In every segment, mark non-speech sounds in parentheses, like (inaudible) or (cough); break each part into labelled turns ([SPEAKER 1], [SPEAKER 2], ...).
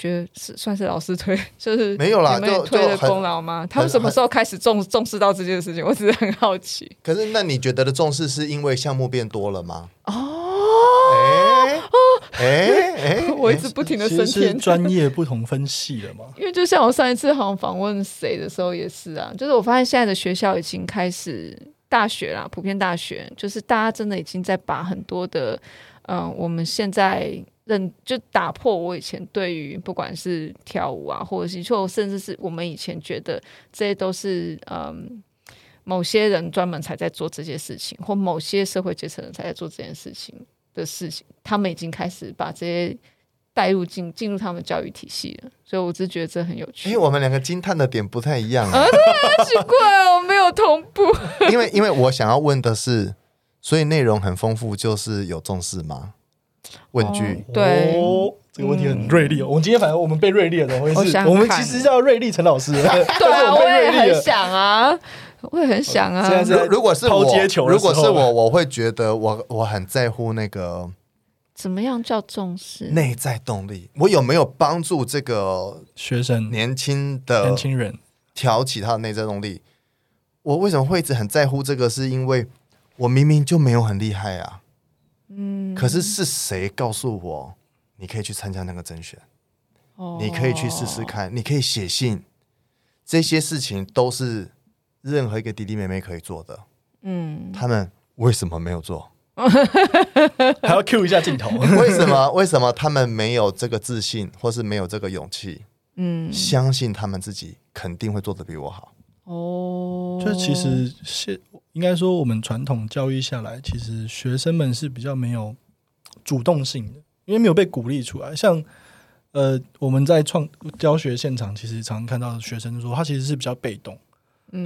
[SPEAKER 1] 觉得是算是老师推，(laughs) 就是
[SPEAKER 2] 没有啦，
[SPEAKER 1] 你们推的功劳吗？他们什么时候开始重重视到这件事情？我只是很好奇。
[SPEAKER 2] 可是，那你觉得的重视是因为项目变多了吗？
[SPEAKER 1] 哦，哎哎哎，(laughs) 我一直不停的升天，
[SPEAKER 3] 专业不同分系了嘛。(laughs)
[SPEAKER 1] 因为就像我上一次好像访问谁的时候也是啊，就是我发现现在的学校已经开始大学啦，普遍大学，就是大家真的已经在把很多的，嗯、呃，我们现在。就打破我以前对于不管是跳舞啊，或者是就甚至是我们以前觉得这些都是嗯某些人专门才在做这些事情，或某些社会阶层人才在做这件事情的事情，他们已经开始把这些带入进进入他们教育体系了。所以我只觉得这很有趣。
[SPEAKER 2] 因为我们两个惊叹的点不太一样啊，
[SPEAKER 1] 啊奇怪哦，没有同步。(laughs)
[SPEAKER 2] 因为因为我想要问的是，所以内容很丰富，就是有重视吗？问句、
[SPEAKER 1] 哦、对、
[SPEAKER 3] 哦，这个问题很锐利哦。嗯、我们今天反正我们被锐利了，怎么回事？我，我们其实叫锐利陈老师。(laughs)
[SPEAKER 1] 对啊，我也很想啊，我也很想啊。
[SPEAKER 2] 如果是我，如果是我，我会觉得我我很在乎那个
[SPEAKER 1] 怎么样叫重视
[SPEAKER 2] 内在动力。我有没有帮助这个
[SPEAKER 3] 学生
[SPEAKER 2] 年轻的
[SPEAKER 3] 年轻人
[SPEAKER 2] 挑起他的内在动力？我为什么会一直很在乎这个？是因为我明明就没有很厉害啊。嗯，可是是谁告诉我你可以去参加那个甄选？哦，你可以去试试看，你可以写信，这些事情都是任何一个弟弟妹妹可以做的。嗯，他们为什么没有做？(laughs)
[SPEAKER 3] 还要 cue 一下镜头？
[SPEAKER 2] 为什么？为什么他们没有这个自信，或是没有这个勇气？嗯，相信他们自己肯定会做的比我好。
[SPEAKER 3] 哦，就其实是。应该说，我们传统教育下来，其实学生们是比较没有主动性的，因为没有被鼓励出来。像呃，我们在创教学现场，其实常常看到学生说，他其实是比较被动，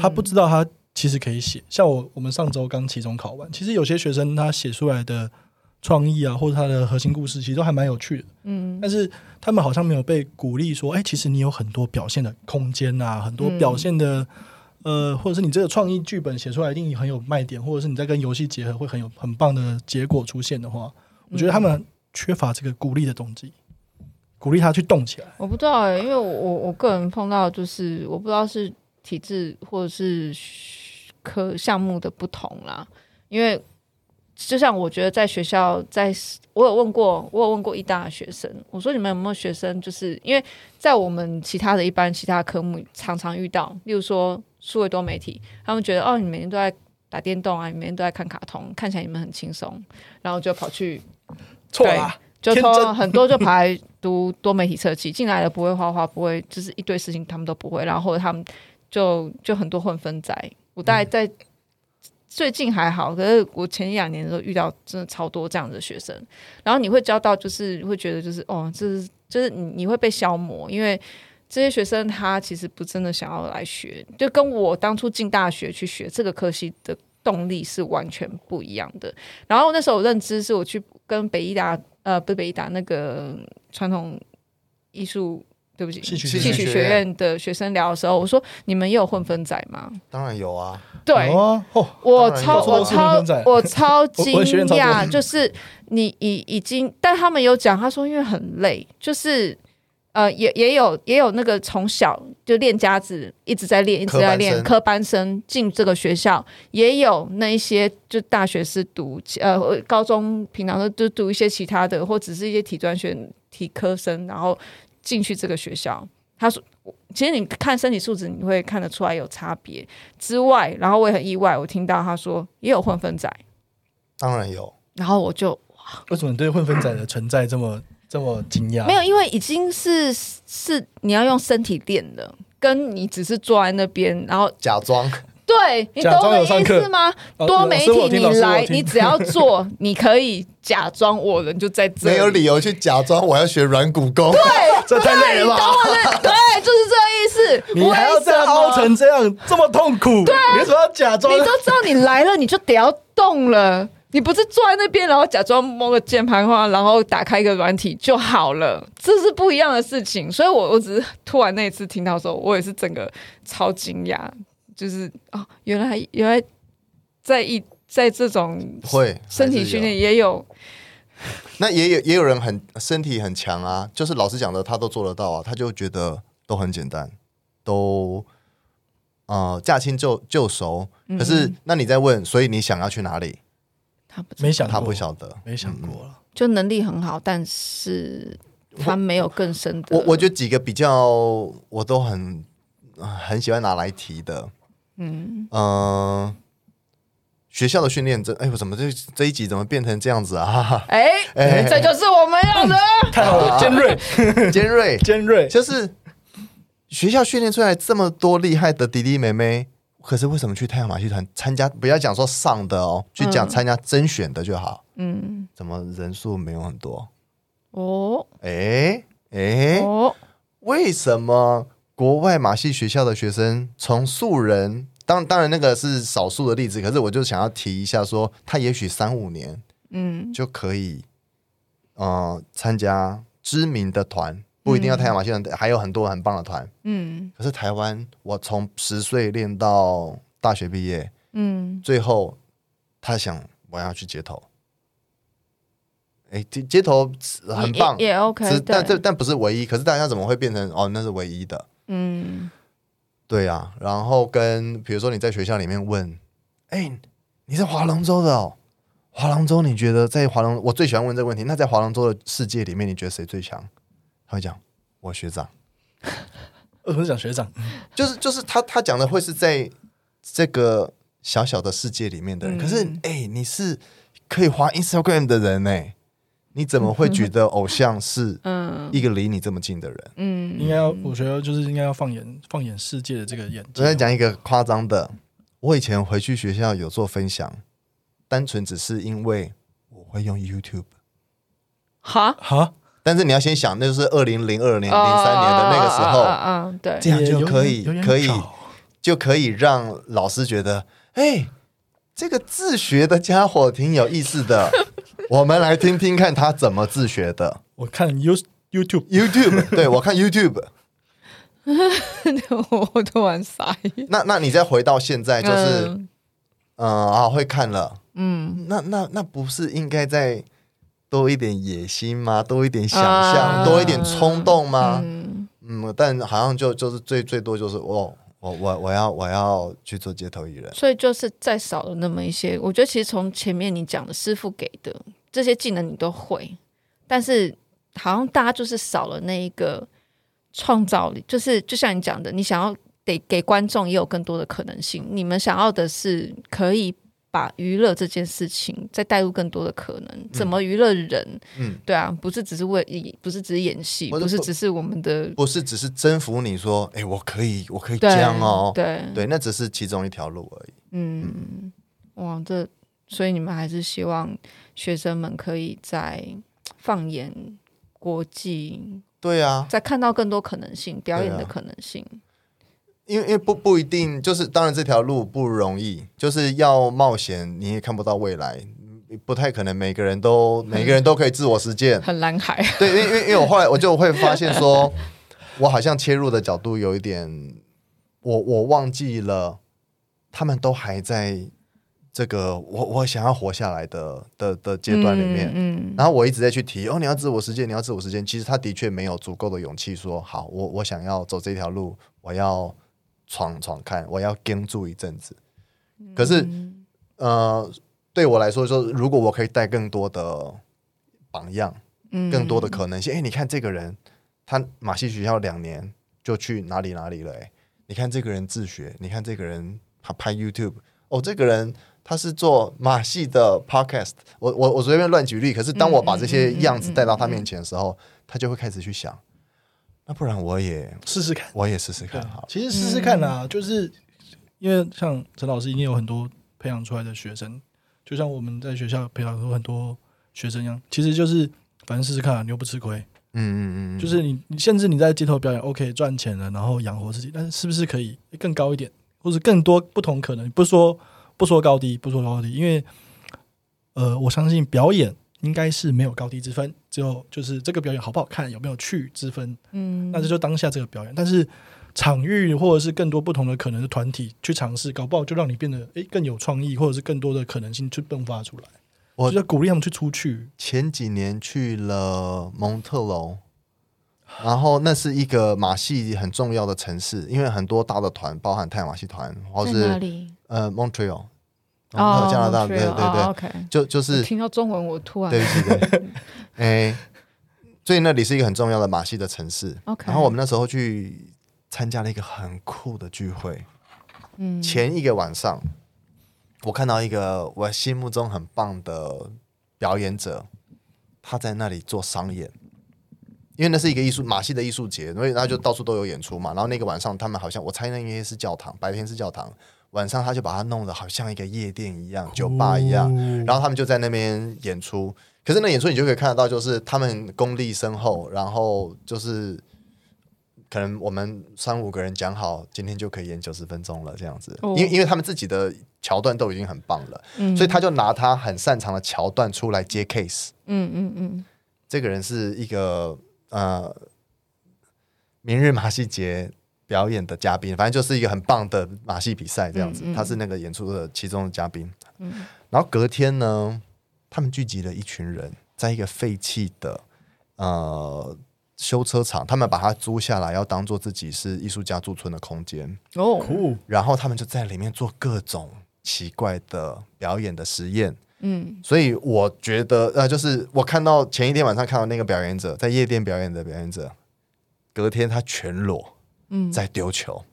[SPEAKER 3] 他不知道他其实可以写。像我，我们上周刚期中考完，其实有些学生他写出来的创意啊，或者他的核心故事，其实都还蛮有趣的。嗯，但是他们好像没有被鼓励说，哎，其实你有很多表现的空间啊，很多表现的。呃，或者是你这个创意剧本写出来一定很有卖点，或者是你在跟游戏结合会很有很棒的结果出现的话，我觉得他们缺乏这个鼓励的动机，鼓励他去动起来。
[SPEAKER 1] 我不知道哎、欸，因为我我个人碰到就是我不知道是体制或者是科项目的不同啦，因为就像我觉得在学校，在我有问过，我有问过一大学生，我说你们有没有学生，就是因为在我们其他的一般其他科目常常遇到，例如说。数位多媒体，他们觉得哦，你每天都在打电动啊，你每天都在看卡通，看起来你们很轻松，然后就跑去
[SPEAKER 3] 错了，
[SPEAKER 1] 就说很多就跑来读多媒体设计，进来了不会画画，不会就是一堆事情他们都不会，然后或者他们就就很多混分仔。我大概在最近还好，可是我前一两年的时候遇到真的超多这样的学生，然后你会教到就是会觉得就是哦，这是就是你你会被消磨，因为。这些学生他其实不真的想要来学，就跟我当初进大学去学这个科系的动力是完全不一样的。然后那时候我认知是我去跟北艺大呃不是北艺大那个传统艺术对不起戏曲学院的学生聊的时候，我说你们也有混分仔吗？
[SPEAKER 2] 当然有啊，
[SPEAKER 1] 对，哦、我超我超 (laughs) 我超惊讶，就是你已已经，但他们有讲，他说因为很累，就是。呃，也也有也有那个从小就练家子，一直在练，一直在练科班生进这个学校，也有那一些就大学是读呃高中平常都就读一些其他的，或只是一些体专学体科生，然后进去这个学校。他说，其实你看身体素质，你会看得出来有差别之外，然后我也很意外，我听到他说也有混分仔，
[SPEAKER 2] 当然有。
[SPEAKER 1] 然后我就哇，
[SPEAKER 3] 为什么你对混分仔的存在这么？这么惊讶？没
[SPEAKER 1] 有，因为已经是是你要用身体练的，跟你只是坐在那边，然后
[SPEAKER 2] 假装。
[SPEAKER 1] 对，你懂我的意思吗？多媒体，你来，你只要做，你可以假装我人就在这里，
[SPEAKER 2] 没有理由去假装我要学软骨功。
[SPEAKER 1] 对，(laughs)
[SPEAKER 2] 这太累了吧？
[SPEAKER 1] 对，就是这个意思。
[SPEAKER 3] 你还要再凹成这样，这么痛苦？
[SPEAKER 1] 对，
[SPEAKER 3] 你为什么要假装？
[SPEAKER 1] 你都知道你来了，你就得要动了。你不是坐在那边，然后假装摸个键盘话，然后打开一个软体就好了，这是不一样的事情。所以我我只是突然那一次听到的时候，我也是整个超惊讶，就是哦，原来原来在一在这种会身体训练也有，
[SPEAKER 2] 那也有也有人很身体很强啊，就是老师讲的他都做得到啊，他就觉得都很简单，都呃驾轻就就熟。可是那你在问，所以你想要去哪里？
[SPEAKER 1] 他不
[SPEAKER 3] 没想，
[SPEAKER 2] 他不晓得，
[SPEAKER 3] 没想过了。
[SPEAKER 1] 就能力很好，但是他没有更深的。
[SPEAKER 2] 我我觉得几个比较我都很很喜欢拿来提的，嗯。嗯。呃学校的训练，这哎呦，怎么这这一集怎么变成这样子啊？(laughs) 哎
[SPEAKER 1] 哎，这就是我们要的，(laughs)
[SPEAKER 3] 太好了，尖锐，(laughs)
[SPEAKER 2] 尖锐，
[SPEAKER 3] 尖锐，
[SPEAKER 2] 就是学校训练出来这么多厉害的弟弟妹妹，可是为什么去太阳马戏团参加？不要讲说上的哦，去讲参加甄选的就好。嗯，怎么人数没有很多？哦，哎哎，哦，为什么国外马戏学校的学生从素人？当当然，那个是少数的例子，可是我就想要提一下说，说他也许三五年，嗯，就可以，呃，参加知名的团，不一定要太阳马戏团，嗯、还有很多很棒的团，嗯。可是台湾，我从十岁练到大学毕业，嗯，最后他想我要去街头，哎，街街头很棒，
[SPEAKER 1] 也，也 OK，
[SPEAKER 2] 但这但不是唯一。可是大家怎么会变成哦，那是唯一的？嗯。对呀、啊，然后跟比如说你在学校里面问，哎，你是划龙舟的哦，划龙舟你觉得在划龙，我最喜欢问这个问题。那在划龙舟的世界里面，你觉得谁最强？他会讲我学长，
[SPEAKER 3] 我是讲学长，
[SPEAKER 2] 就是就是他他讲的会是在这个小小的世界里面的人。嗯、可是哎，你是可以滑 Instagram 的人呢。你怎么会觉得偶像是嗯一个离你这么近的人？
[SPEAKER 3] 嗯，应该要我觉得就是应该要放眼放眼世界的这个眼睛。
[SPEAKER 2] 我再讲一个夸张的，我以前回去学校有做分享，单纯只是因为我会用 YouTube。
[SPEAKER 1] 哈
[SPEAKER 3] 哈，
[SPEAKER 2] 但是你要先想，那就是二零零二年、零三年的那个时候，
[SPEAKER 1] 嗯，对，
[SPEAKER 2] 这样就可以可以就可以让老师觉得，哎，这个自学的家伙挺有意思的。(laughs) 我们来听听看他怎么自学的。
[SPEAKER 3] 我看 You YouTube
[SPEAKER 2] YouTube，(laughs) 对，我看 YouTube。(laughs)
[SPEAKER 1] 我突然傻眼。
[SPEAKER 2] 那那你再回到现在，就是嗯、呃、啊，会看了。嗯，那那那不是应该再多一点野心吗？多一点想象，啊、多一点冲动吗？嗯，嗯，但好像就就是最最多就是哦。我我我要我要去做街头艺人，
[SPEAKER 1] 所以就是再少了那么一些。我觉得其实从前面你讲的师傅给的这些技能你都会，但是好像大家就是少了那一个创造力。就是就像你讲的，你想要得给观众也有更多的可能性。你们想要的是可以。把娱乐这件事情再带入更多的可能，怎么娱乐人？嗯，对啊，不是只是为，不是只是演戏，不是只是我们的，
[SPEAKER 2] 不是只是征服你说，哎，我可以，我可以这样哦，
[SPEAKER 1] 对
[SPEAKER 2] 对，那只是其中一条路而已。
[SPEAKER 1] 嗯，哇，这所以你们还是希望学生们可以在放眼国际，
[SPEAKER 2] 对啊，
[SPEAKER 1] 再看到更多可能性，表演的可能性。
[SPEAKER 2] 因为因为不不一定，就是当然这条路不容易，就是要冒险，你也看不到未来，不太可能每个人都 (laughs) 每个人都可以自我实践。
[SPEAKER 1] 很蓝海。
[SPEAKER 2] 对，因为因为因为我后来我就会发现说，我好像切入的角度有一点，我我忘记了，他们都还在这个我我想要活下来的的的阶段里面，嗯，嗯，然后我一直在去提哦，你要自我实践，你要自我实践，其实他的确没有足够的勇气说好，我我想要走这条路，我要。闯闯看，我要跟住一阵子。可是，嗯、呃，对我来说，说如果我可以带更多的榜样，嗯、更多的可能性。哎，你看这个人，他马戏学校两年就去哪里哪里了？哎，你看这个人自学，你看这个人他拍 YouTube，哦，这个人他是做马戏的 Podcast。我我我随便乱举例。可是当我把这些样子带到他面前的时候，他就会开始去想。那不然我也
[SPEAKER 3] 试试看，
[SPEAKER 2] 我也试试看。好，
[SPEAKER 3] 其实试试看啊，嗯、就是因为像陈老师一定有很多培养出来的学生，就像我们在学校培养出很多学生一样，其实就是反正试试看，啊，你又不吃亏。嗯嗯嗯，就是你，你甚至你在街头表演，OK 赚钱了，然后养活自己，但是是不是可以更高一点，或者更多不同可能？不说不说高低，不说高低，因为呃，我相信表演。应该是没有高低之分，只有就是这个表演好不好看，有没有趣之分。嗯，那这就当下这个表演。但是场域或者是更多不同的可能的团体去尝试，搞不好就让你变得诶更有创意，或者是更多的可能性去迸发出来。
[SPEAKER 2] 我
[SPEAKER 3] 就鼓励他们去出去。
[SPEAKER 2] 前几年去了蒙特楼，然后那是一个马戏很重要的城市，因为很多大的团，包含太阳马戏团，或是？呃，Montreal，
[SPEAKER 1] 哦，
[SPEAKER 2] 加拿大，对
[SPEAKER 1] 对对，
[SPEAKER 2] 就就是
[SPEAKER 1] 听到中文，我突然
[SPEAKER 2] 对不起，对，(laughs) 哎，所以那里是一个很重要的马戏的城市。
[SPEAKER 1] OK，
[SPEAKER 2] 然后我们那时候去参加了一个很酷的聚会。
[SPEAKER 1] 嗯，
[SPEAKER 2] 前一个晚上，我看到一个我心目中很棒的表演者，他在那里做商演，因为那是一个艺术马戏的艺术节，所以他就到处都有演出嘛。然后那个晚上，他们好像我猜那应该是教堂，白天是教堂，晚上他就把它弄得好像一个夜店一样，酒吧一样。然后他们就在那边演出，可是那演出你就可以看得到，就是他们功力深厚，然后就是。可能我们三五个人讲好，今天就可以演九十分钟了，这样子。因为因为他们自己的桥段都已经很棒了，所以他就拿他很擅长的桥段出来接 case。
[SPEAKER 1] 嗯嗯嗯，
[SPEAKER 2] 这个人是一个呃，明日马戏节表演的嘉宾，反正就是一个很棒的马戏比赛这样子。他是那个演出的其中的嘉宾。嗯然后隔天呢，他们聚集了一群人，在一个废弃的呃。修车厂，他们把它租下来，要当做自己是艺术家驻村的空间
[SPEAKER 1] 哦。
[SPEAKER 3] 酷！
[SPEAKER 2] 然后他们就在里面做各种奇怪的表演的实验。
[SPEAKER 1] 嗯，
[SPEAKER 2] 所以我觉得，呃，就是我看到前一天晚上看到那个表演者在夜店表演的表演者，隔天他全裸，嗯，在丢球。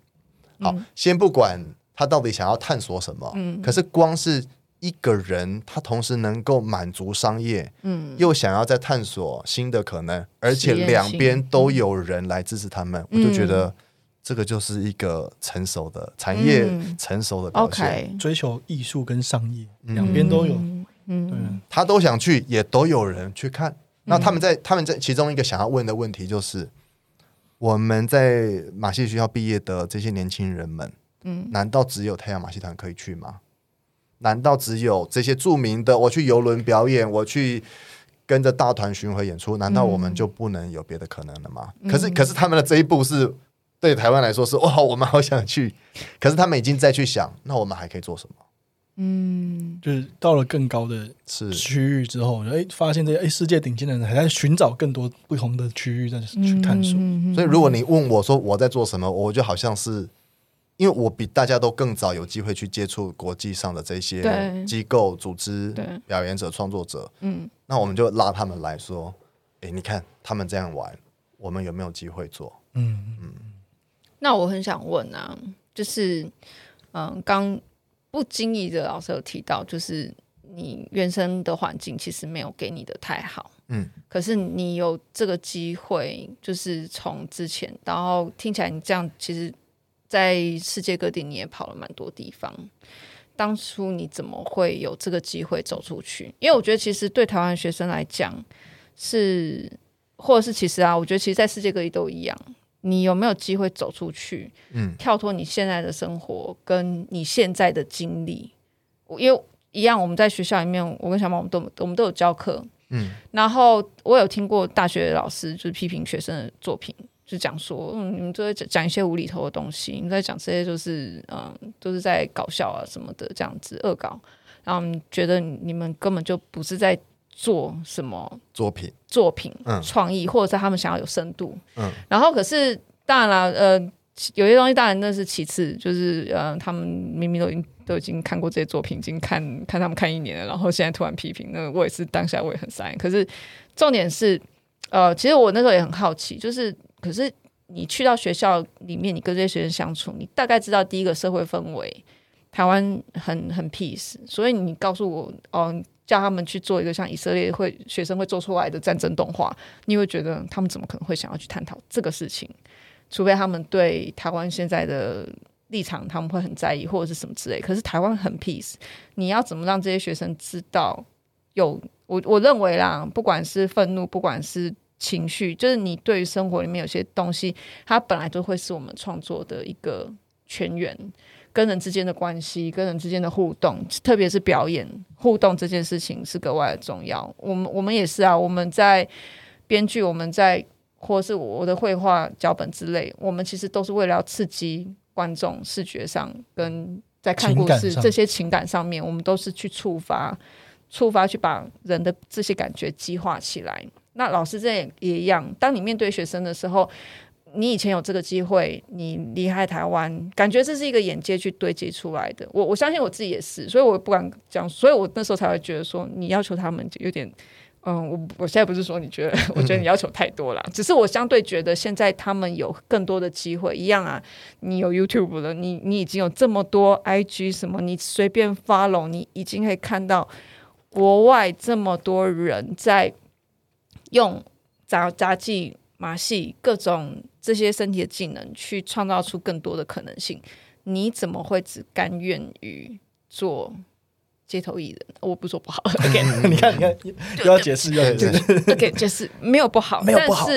[SPEAKER 2] 好，先不管他到底想要探索什么，嗯，可是光是。一个人，他同时能够满足商业，嗯，又想要再探索新的可能，而且两边都有人来支持他们，我就觉得这个就是一个成熟的产业，成熟的表现。
[SPEAKER 3] 追求艺术跟商业两边都有，嗯，对，
[SPEAKER 2] 他都想去，也都有人去看。那他们在他们在其中一个想要问的问题就是：我们在马戏学校毕业的这些年轻人们，嗯，难道只有太阳马戏团可以去吗？难道只有这些著名的？我去游轮表演，我去跟着大团巡回演出，难道我们就不能有别的可能了吗？嗯、可是，可是他们的这一步是对台湾来说是哇，我们好想去。可是他们已经在去想，那我们还可以做什么？
[SPEAKER 3] 嗯，就是到了更高的是区域之后，哎，发现这些哎世界顶尖的人还在寻找更多不同的区域在去探索。
[SPEAKER 1] 嗯、
[SPEAKER 2] 所以，如果你问我说我在做什么，我就好像是。因为我比大家都更早有机会去接触国际上的这些机构、组织、表演者、创作者，嗯，那我们就拉他们来说，哎，你看他们这样玩，我们有没有机会做？嗯嗯。
[SPEAKER 1] 那我很想问啊，就是，嗯，刚不经意的老师有提到，就是你原生的环境其实没有给你的太好，嗯，可是你有这个机会，就是从之前，然后听起来你这样其实。在世界各地，你也跑了蛮多地方。当初你怎么会有这个机会走出去？因为我觉得，其实对台湾学生来讲，是或者是其实啊，我觉得其实，在世界各地都一样。你有没有机会走出去？嗯，跳脱你现在的生活，跟你现在的经历。因为一样，我们在学校里面，我跟小猫，我们都我们都有教课。嗯，然后我有听过大学老师就是批评学生的作品。就讲说，嗯，你们都在讲一些无厘头的东西，你们在讲这些就是，嗯，都是在搞笑啊什么的，这样子恶搞，然后觉得你们根本就不是在做什么
[SPEAKER 2] 作品，
[SPEAKER 1] 作品，
[SPEAKER 2] 嗯，
[SPEAKER 1] 创意，或者是他们想要有深度，嗯，然后可是当然了，呃，有些东西当然那是其次，就是，呃，他们明明都已经都已经看过这些作品，已经看看他们看一年了，然后现在突然批评，那我也是当下我也很傻眼。可是重点是，呃，其实我那时候也很好奇，就是。可是你去到学校里面，你跟这些学生相处，你大概知道第一个社会氛围，台湾很很 peace，所以你告诉我，哦，叫他们去做一个像以色列会学生会做出来的战争动画，你会觉得他们怎么可能会想要去探讨这个事情？除非他们对台湾现在的立场他们会很在意，或者是什么之类。可是台湾很 peace，你要怎么让这些学生知道有？我我认为啦，不管是愤怒，不管是。情绪就是你对于生活里面有些东西，它本来就会是我们创作的一个泉源，跟人之间的关系，跟人之间的互动，特别是表演互动这件事情是格外的重要。我们我们也是啊，我们在编剧，我们在或是我的绘画脚本之类，我们其实都是为了要刺激观众视觉上跟在看故事这些情感上面，我们都是去触发。触发去把人的这些感觉激化起来。那老师这也也一样，当你面对学生的时候，你以前有这个机会，你离开台湾，感觉这是一个眼界去堆积出来的。我我相信我自己也是，所以我不敢讲，所以我那时候才会觉得说，你要求他们就有点，嗯，我我现在不是说你觉得，(laughs) 我觉得你要求太多了，只是我相对觉得现在他们有更多的机会，一样啊，你有 YouTube 了，你你已经有这么多 IG 什么，你随便 follow，你已经可以看到国外这么多人在。用杂杂技、马戏各种这些身体的技能去创造出更多的可能性，你怎么会只甘愿于做街头艺人？我不说不好，OK？
[SPEAKER 3] 你看，你看，又要解释，要解释
[SPEAKER 1] ，OK？解释没有不好，
[SPEAKER 3] 没有不好。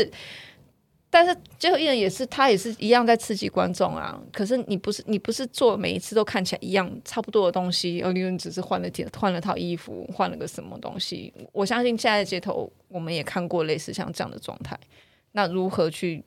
[SPEAKER 1] 但是街头艺人也是，他也是一样在刺激观众啊。可是你不是，你不是做每一次都看起来一样差不多的东西，而你只是换了件换了套衣服，换了个什么东西。我相信现在的街头，我们也看过类似像这样的状态。那如何去？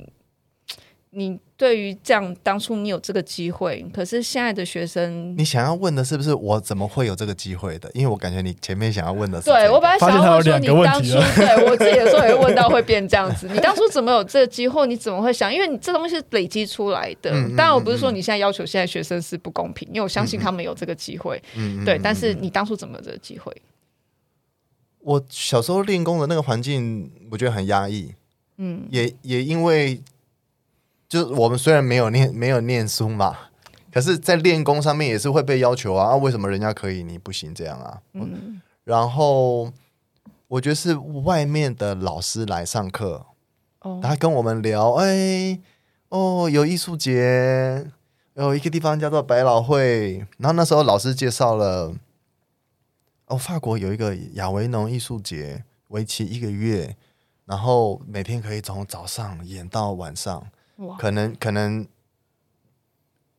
[SPEAKER 1] 你对于这样，当初你有这个机会，可是现在的学生，
[SPEAKER 2] 你想要问的是不是我怎么会有这个机会的？因为我感觉你前面想要问的是、这个，
[SPEAKER 1] 对我本来想要问说你当初，对我自己的时候也会问到会变这样子。(laughs) 你当初怎么有这个机会？你怎么会想？因为你这东西是累积出来的。当然，我不是说你现在要求现在学生是不公平，因为我相信他们有这个机会。嗯，对。但是你当初怎么有这个机会？
[SPEAKER 2] 我小时候练功的那个环境，我觉得很压抑。嗯，也也因为。就我们虽然没有念没有念书嘛，可是，在练功上面也是会被要求啊。啊为什么人家可以，你不行这样啊？嗯。然后我觉得是外面的老师来上课，哦，他跟我们聊，哎，哦，有艺术节，有一个地方叫做百老汇。然后那时候老师介绍了，哦，法国有一个亚维农艺术节，为期一个月，然后每天可以从早上演到晚上。可能可能，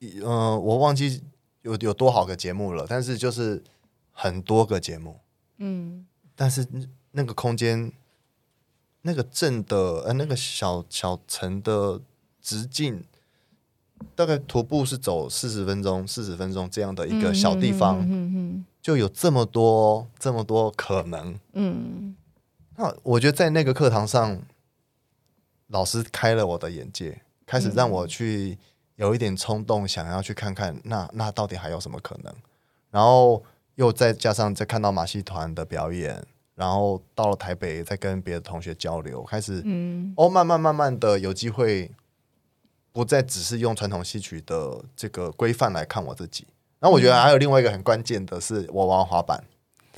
[SPEAKER 2] 嗯、呃，我忘记有有多少个节目了，但是就是很多个节目，嗯，但是那个空间，那个镇的呃那个小小城的直径，大概徒步是走四十分钟，四十分钟这样的一个小地方，嗯嗯嗯，就有这么多这么多可能，嗯，那我觉得在那个课堂上，老师开了我的眼界。开始让我去有一点冲动，想要去看看那那到底还有什么可能，然后又再加上再看到马戏团的表演，然后到了台北再跟别的同学交流，开始嗯。哦慢慢慢慢的有机会不再只是用传统戏曲的这个规范来看我自己，然后我觉得还有另外一个很关键的是我玩滑板。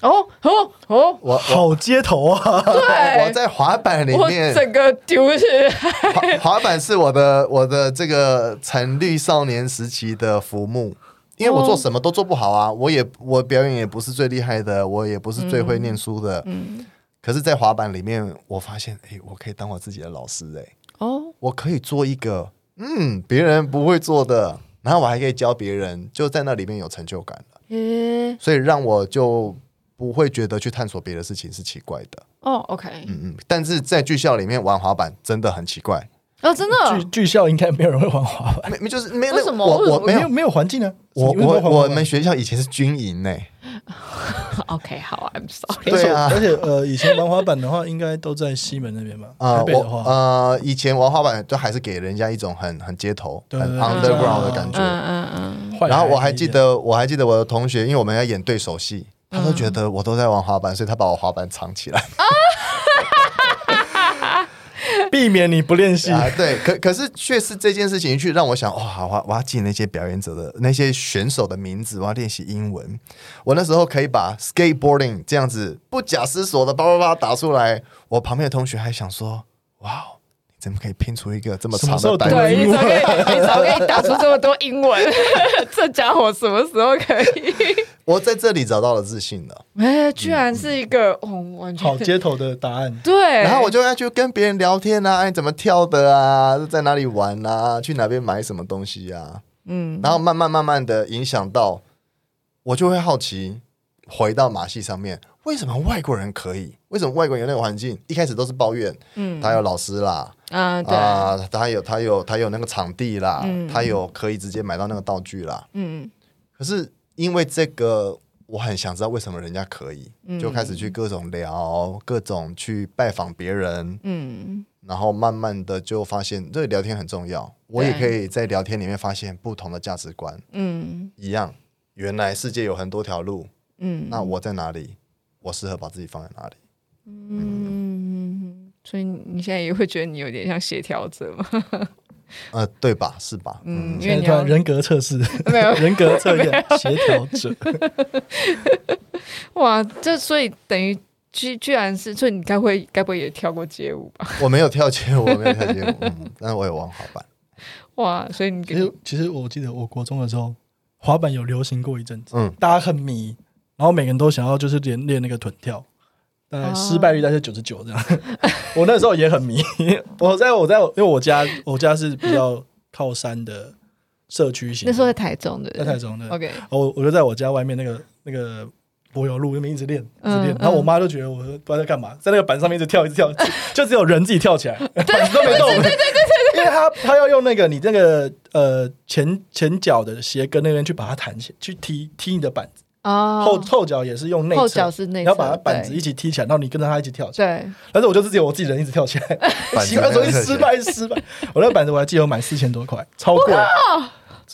[SPEAKER 1] 哦哦哦！
[SPEAKER 2] 我
[SPEAKER 3] 好街头啊！
[SPEAKER 1] 对，
[SPEAKER 2] 我在滑板里面，
[SPEAKER 1] 整个丢起来。
[SPEAKER 2] 滑板是我的我的这个成绿少年时期的浮木，因为我做什么都做不好啊，我也我表演也不是最厉害的，我也不是最会念书的。嗯，可是，在滑板里面，我发现，哎，我可以当我自己的老师，哎，哦，我可以做一个嗯别人不会做的，然后我还可以教别人，就在那里面有成就感了。嗯，所以让我就。不会觉得去探索别的事情是奇怪的
[SPEAKER 1] 哦。OK，
[SPEAKER 2] 嗯嗯，但是在剧校里面玩滑板真的很奇怪
[SPEAKER 1] 哦，真的。
[SPEAKER 3] 剧剧校应该没有人会玩滑板，
[SPEAKER 2] 没就是没有
[SPEAKER 1] 为什么？
[SPEAKER 2] 我我没有
[SPEAKER 3] 没有环境呢。
[SPEAKER 2] 我我我们学校以前是军营呢。(laughs)
[SPEAKER 1] OK，好，I'm sorry。
[SPEAKER 2] 对啊，
[SPEAKER 3] 而且呃，以前玩滑板的话，应该都在西门那边吧？
[SPEAKER 2] 啊，
[SPEAKER 3] 台北的话，
[SPEAKER 2] 呃，以前玩滑板就还是给人家一种很很街头、很 underground 的感觉。嗯嗯嗯。然后我还记得，我还记得我的同学，因为我们要演对手戏。他都觉得我都在玩滑板，所以他把我滑板藏起来，(laughs)
[SPEAKER 3] 避免你不练习
[SPEAKER 2] 啊。对，可可是却是这件事情去让我想，哇，我我要记那些表演者的那些选手的名字，我要练习英文。我那时候可以把 skateboarding 这样子不假思索的叭叭叭打出来，我旁边的同学还想说，哇，你怎么可以拼出一个这么长的单词？
[SPEAKER 1] 你怎么可以，你怎么可以打出这么多英文？(laughs) 这家伙什么时候可以？
[SPEAKER 2] 我在这里找到了自信了，
[SPEAKER 1] 哎、欸，居然是一个、嗯、哦，完全
[SPEAKER 3] 好街头的答案。(laughs)
[SPEAKER 1] 对，
[SPEAKER 2] 然后我就要去跟别人聊天啊，哎，怎么跳的啊，在哪里玩啊，去哪边买什么东西啊，嗯，然后慢慢慢慢的影响到，我就会好奇，回到马戏上面，为什么外国人可以？为什么外国人有那个环境？一开始都是抱怨，嗯，他有老师啦，
[SPEAKER 1] 啊，对
[SPEAKER 2] 啊，他有他有他有那个场地啦，嗯、他有可以直接买到那个道具啦，嗯，可是。因为这个我很想知道为什么人家可以，
[SPEAKER 1] 嗯
[SPEAKER 2] 就开始去各种聊，各种去拜访别人，
[SPEAKER 1] 嗯
[SPEAKER 2] 然后慢慢的就发现，这聊天很重要。我也可以在聊天里面发现不同的价值观，
[SPEAKER 1] 嗯
[SPEAKER 2] 一样，原来世界有很多条路，
[SPEAKER 1] 嗯，
[SPEAKER 2] 那我在哪里？我适合把自己放在哪里？
[SPEAKER 1] 嗯，所以你现在也会觉得你有点像协调者吗？(laughs)
[SPEAKER 2] 呃，对吧？是吧？
[SPEAKER 1] 嗯，因为你要
[SPEAKER 3] 人格测试，(laughs)
[SPEAKER 1] 没有
[SPEAKER 3] 人格测验协调者，(laughs)
[SPEAKER 1] 哇，这所以等于居居然是，所以你该会该不会也跳过街舞吧？
[SPEAKER 2] 我没有跳街舞，我没有跳街舞，嗯，但是我有玩滑板。
[SPEAKER 1] 哇，所以你
[SPEAKER 3] 其实其实我记得我国中的时候，滑板有流行过一阵子，
[SPEAKER 2] 嗯，
[SPEAKER 3] 大家很迷，然后每个人都想要就是练练那个臀跳，大概失败率大概九十九这样。(laughs) 我那时候也很迷，(laughs) 我在我在因为我家我家是比较靠山的社区型，
[SPEAKER 1] 那时候在台中的，
[SPEAKER 3] 在台中的
[SPEAKER 1] ，OK，
[SPEAKER 3] 我我就在我家外面那个那个柏油路那边一直练，一直练。
[SPEAKER 1] 嗯，
[SPEAKER 3] 然后我妈就觉得我不知道在干嘛，在那个板上面一直跳，一直跳，(laughs) 就只有人自己跳起来，板子都没动。对对对对，因为他他要用那个你那个呃前前脚的鞋跟那边去把它弹起，去踢踢你的板子，
[SPEAKER 1] 哦，
[SPEAKER 3] 后后脚也是用内侧，
[SPEAKER 1] 后脚是内侧
[SPEAKER 3] 你要把它板子一起踢起来，然后你跟着他一起跳起来。
[SPEAKER 1] 对，
[SPEAKER 3] 但是我就是只有我自己人一直跳起来，
[SPEAKER 2] 板子
[SPEAKER 3] 喜欢所以失败失败。我那个板子我还记得我买四千多块，超贵。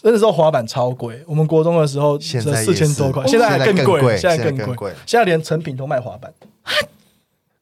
[SPEAKER 3] 那时候滑板超贵，我们国中的时候
[SPEAKER 2] 现在
[SPEAKER 3] 四千多
[SPEAKER 2] 块，
[SPEAKER 3] 现在还更贵，
[SPEAKER 2] 现
[SPEAKER 3] 现在更
[SPEAKER 2] 贵，
[SPEAKER 3] 现在连成品都卖滑板。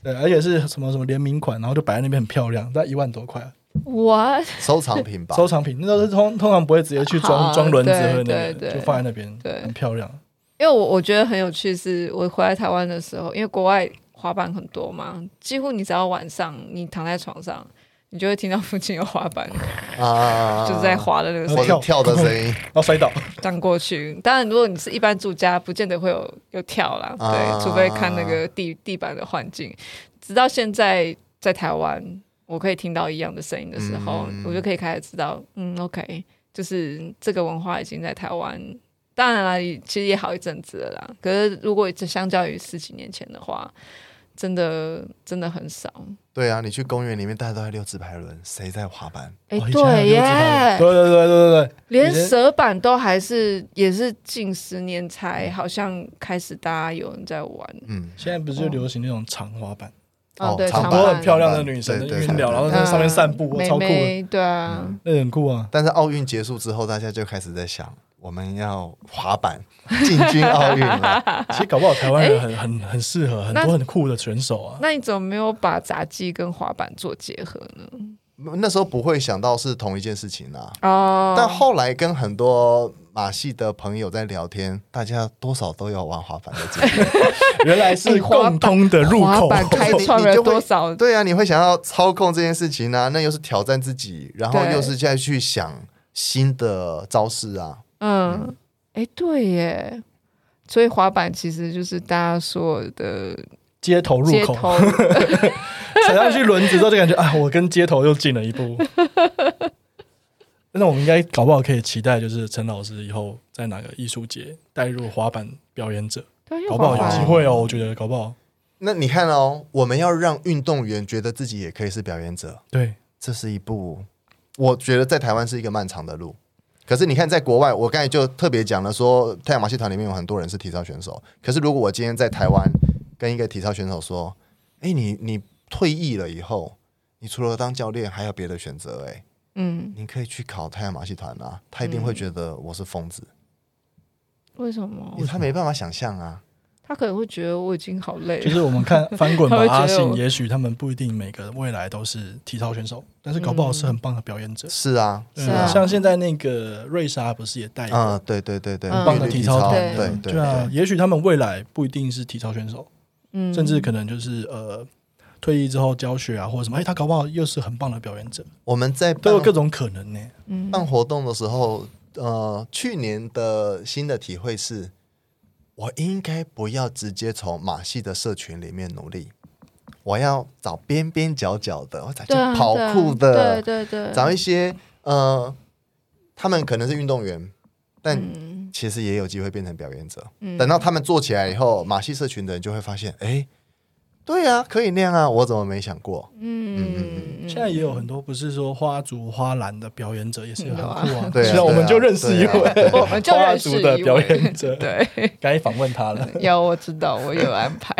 [SPEAKER 3] 对，而且是什么什么联名款，然后就摆在那边很漂亮，大概一万多块。
[SPEAKER 1] 我 (laughs)
[SPEAKER 2] 收藏品吧，
[SPEAKER 3] 收藏品，那都是通通常不会直接去
[SPEAKER 1] 装
[SPEAKER 3] 装轮子
[SPEAKER 1] 对
[SPEAKER 3] 和那个，就放在那边，
[SPEAKER 1] 对
[SPEAKER 3] 很漂亮。
[SPEAKER 1] 因为我我觉得很有趣，是我回来台湾的时候，因为国外滑板很多嘛，几乎你只要晚上你躺在床上，你就会听到附近有滑板，(laughs)
[SPEAKER 2] 啊，
[SPEAKER 1] 就是在滑的那个声音
[SPEAKER 2] 或者跳的声音，(laughs)
[SPEAKER 3] 然后摔倒，
[SPEAKER 1] 荡过去。当然，如果你是一般住家，不见得会有有跳啦，对，
[SPEAKER 2] 啊
[SPEAKER 1] 除非看那个地地板的环境。直到现在在台湾，我可以听到一样的声音的时候，
[SPEAKER 2] 嗯
[SPEAKER 1] 我就可以开始知道，嗯，OK，就是这个文化已经在台湾。当然了，其实也好一阵子了啦。可是如果只相较于十几年前的话，真的真的很少。
[SPEAKER 2] 对啊，你去公园里面，大家都在溜直排轮，谁在滑板？
[SPEAKER 1] 哎、
[SPEAKER 3] 对
[SPEAKER 1] 耶，
[SPEAKER 3] 对对对对
[SPEAKER 1] 对
[SPEAKER 3] 对，连
[SPEAKER 1] 蛇板都还是也是近十年才好像开始大家有人在玩。
[SPEAKER 2] 嗯，
[SPEAKER 3] 现在不是就流行那种长滑板，
[SPEAKER 1] 哦，对，
[SPEAKER 2] 长
[SPEAKER 3] 很多很漂亮的女生在
[SPEAKER 2] 对
[SPEAKER 3] 然后在上面散步，超酷的，
[SPEAKER 1] 对啊，
[SPEAKER 3] 那很酷啊。
[SPEAKER 2] 但是奥运结束之后，大家就开始在想，我们要滑板 (laughs) 进军奥运了。
[SPEAKER 3] 其实搞不好台湾人很很很适合，很多很酷的选手啊。
[SPEAKER 1] 那你怎么没有把杂技跟滑板做结合呢？
[SPEAKER 2] 那时候不会想到是同一件事情啊，
[SPEAKER 1] 哦，
[SPEAKER 2] 但后来跟很多马戏的朋友在聊天，大家多少都有玩滑板的经验。(laughs)
[SPEAKER 3] 原来是共通的入口，
[SPEAKER 1] 滑板开创了多少？
[SPEAKER 2] 对啊，你会想要操控这件事情啊，那又是挑战自己，然
[SPEAKER 1] 后
[SPEAKER 2] 又是再去想新的招式啊。
[SPEAKER 1] 嗯，哎，对耶，所以滑板其实就是大家所有的
[SPEAKER 3] 街头入口，(laughs) 踩上去轮子之后就感觉啊，我跟街头又近了一步。那我们应该搞不好可以期待，就是陈老师以后在哪个艺术节带入滑板表演者，
[SPEAKER 1] 对，
[SPEAKER 3] 搞不好有机会哦。我觉得搞不好，
[SPEAKER 2] 那你看哦，我们要让运动员觉得自己也可以是表演者，
[SPEAKER 3] 对，
[SPEAKER 2] 这是一步，我觉得在台湾是一个漫长的路。可是你看，在国外，我刚才就特别讲了说，太阳马戏团里面有很多人是体操选手。可是如果我今天在台湾跟一个体操选手说：“哎，你你退役了以后，你除了当教练，还有别的选择。哎，
[SPEAKER 1] 嗯，
[SPEAKER 2] 你可以去考太阳马戏团啊。”他一定会觉得我是疯子，
[SPEAKER 1] 为什么？
[SPEAKER 2] 因为他没办法想象啊。
[SPEAKER 1] 他可能会觉得我已经好累了？
[SPEAKER 3] 就是我们看翻滚吧 (laughs)
[SPEAKER 1] 他会觉得
[SPEAKER 3] 阿信，
[SPEAKER 1] 我
[SPEAKER 3] 也许他们不一定每个未来都是体操选手，但是搞不好是很棒的表演者。
[SPEAKER 2] 是啊，
[SPEAKER 3] 对
[SPEAKER 1] 是啊。
[SPEAKER 3] 像现在那个瑞莎不是也带一个
[SPEAKER 2] 嗯，对对对对，
[SPEAKER 1] 很
[SPEAKER 3] 棒的体操团，
[SPEAKER 2] 对对。
[SPEAKER 3] 对啊，也许他们未来不一定是体操选手，
[SPEAKER 1] 嗯，
[SPEAKER 3] 甚至可能就是呃退役之后教学啊或者什么，哎，他搞不好又是很棒的表演者，
[SPEAKER 2] 我们在
[SPEAKER 3] 都有各种可能呢。
[SPEAKER 1] 嗯。
[SPEAKER 2] 办活动的时候，呃，去年的新的体会是，我应该不要直接从马戏的社群里面努力，我要找边边角角的，我找跑酷的，
[SPEAKER 1] 对对对，
[SPEAKER 2] 找一些呃，他们可能是运动员，但
[SPEAKER 1] 嗯。
[SPEAKER 2] 其实也有机会变成表演者。
[SPEAKER 1] 嗯。
[SPEAKER 2] 等到他们做起来以后，马戏社群的人就会发现，哎，对啊，可以那样啊，我怎么没想过？
[SPEAKER 1] 嗯嗯
[SPEAKER 3] 现在也有很多不是说花足花篮的表演者，也是很酷啊。
[SPEAKER 2] 对啊，
[SPEAKER 3] 我们就认识一位，(laughs)
[SPEAKER 1] 我们就认识
[SPEAKER 3] 的表演者，
[SPEAKER 1] 对，
[SPEAKER 3] 该访问他了。(laughs)
[SPEAKER 1] 有，我知道，我有安排。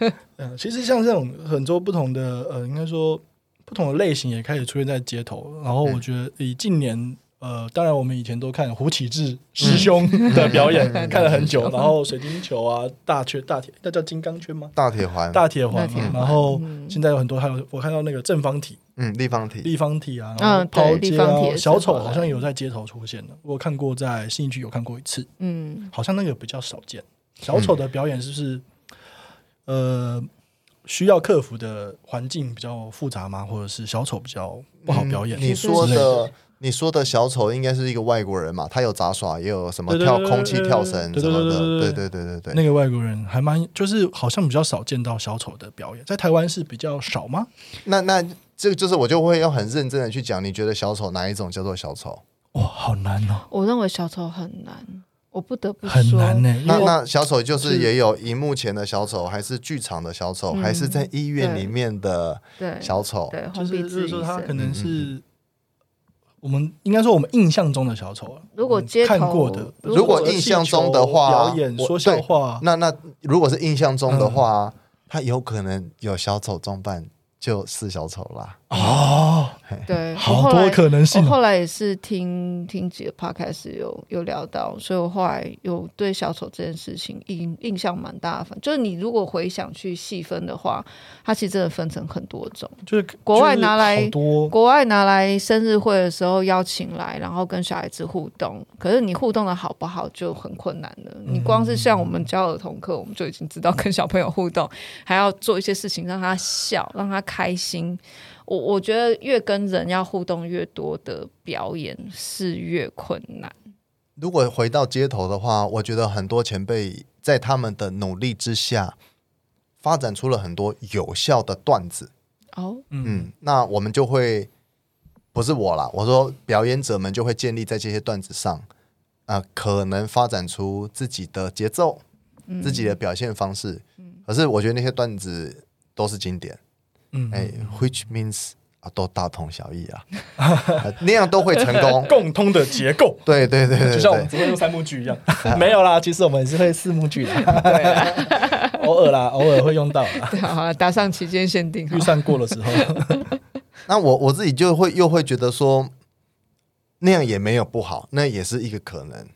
[SPEAKER 1] (laughs)
[SPEAKER 3] 嗯，其实像这种很多不同的呃，应该说不同的类型也开始出现在街头。然后我觉得以近年。呃，当然，我们以前都看胡启志师兄的表演，(laughs) 嗯、看了很久。然后水晶球啊，大圈、大铁，那叫金刚圈吗？
[SPEAKER 2] 大铁环，
[SPEAKER 3] 大铁环。然后现在有很多，还有我看到那个正方体，
[SPEAKER 2] 嗯，立方体，
[SPEAKER 3] 立方体啊，然后抛接啊，小丑好像有在街头出现的，我看过在信义区有看过一次，嗯，好像那个比较少见。小丑的表演是不是呃需要克服的环境比较复杂吗？或者是小丑比较不好表演？
[SPEAKER 2] 嗯、你说的。你说的小丑应该是一个外国人嘛？他有杂耍，也有什么跳空气跳绳什么的。对对对对对，
[SPEAKER 3] 那个外国人还蛮，就是好像比较少见到小丑的表演，在台湾是比较少吗？
[SPEAKER 2] 那那这个就是我就会要很认真的去讲，你觉得小丑哪一种叫做小丑？
[SPEAKER 3] 哇，好难哦！
[SPEAKER 1] 我认为小丑很难，我不得不说
[SPEAKER 3] 很难呢。
[SPEAKER 2] 那那小丑就是也有荧幕前的小丑，还是剧场的小丑，还是在医院里面的小丑？
[SPEAKER 1] 对，
[SPEAKER 3] 就是就是说他可能是。我们应该说，我们印象中的小丑啊，
[SPEAKER 1] 如果街
[SPEAKER 3] 看过的，
[SPEAKER 2] 如果印象中的话，
[SPEAKER 3] 表演说笑话，
[SPEAKER 2] 那那如果是印象中的话，他有可能有小丑装扮。就是小丑啦
[SPEAKER 3] 哦，
[SPEAKER 1] 对，
[SPEAKER 3] 好多可能性。
[SPEAKER 1] 后来也是听听几个 podcast 有有聊到，所以我后来有对小丑这件事情印印象蛮大的。就是你如果回想去细分的话，它其实真的分成很多种。
[SPEAKER 3] 就是
[SPEAKER 1] 国外拿来国外拿来生日会的时候邀请来，然后跟小孩子互动。可是你互动的好不好就很困难了。你光是像我们教儿童课，我们就已经知道跟小朋友互动，还要做一些事情让他笑，让他。开心，我我觉得越跟人要互动越多的表演是越困难。
[SPEAKER 2] 如果回到街头的话，我觉得很多前辈在他们的努力之下，发展出了很多有效的段子。
[SPEAKER 1] 哦，
[SPEAKER 2] 嗯，那我们就会不是我啦，我说表演者们就会建立在这些段子上，啊、呃，可能发展出自己的节奏，嗯、自己的表现方式。嗯、可是我觉得那些段子都是经典。嗯，哎，which means 啊，都大同小异啊，(laughs) 那样都会成功，(laughs)
[SPEAKER 3] 共通的结构，
[SPEAKER 2] 对对对对，
[SPEAKER 3] 就像我们只会用三幕剧一样，(laughs) 没有啦，其实我们是会四幕剧的，偶尔啦，偶尔会用到啦，
[SPEAKER 1] 好，打上期间限定，
[SPEAKER 3] 预算过的时候，
[SPEAKER 2] 那我我自己就会又会觉得说，那样也没有不好，那也是一个可能，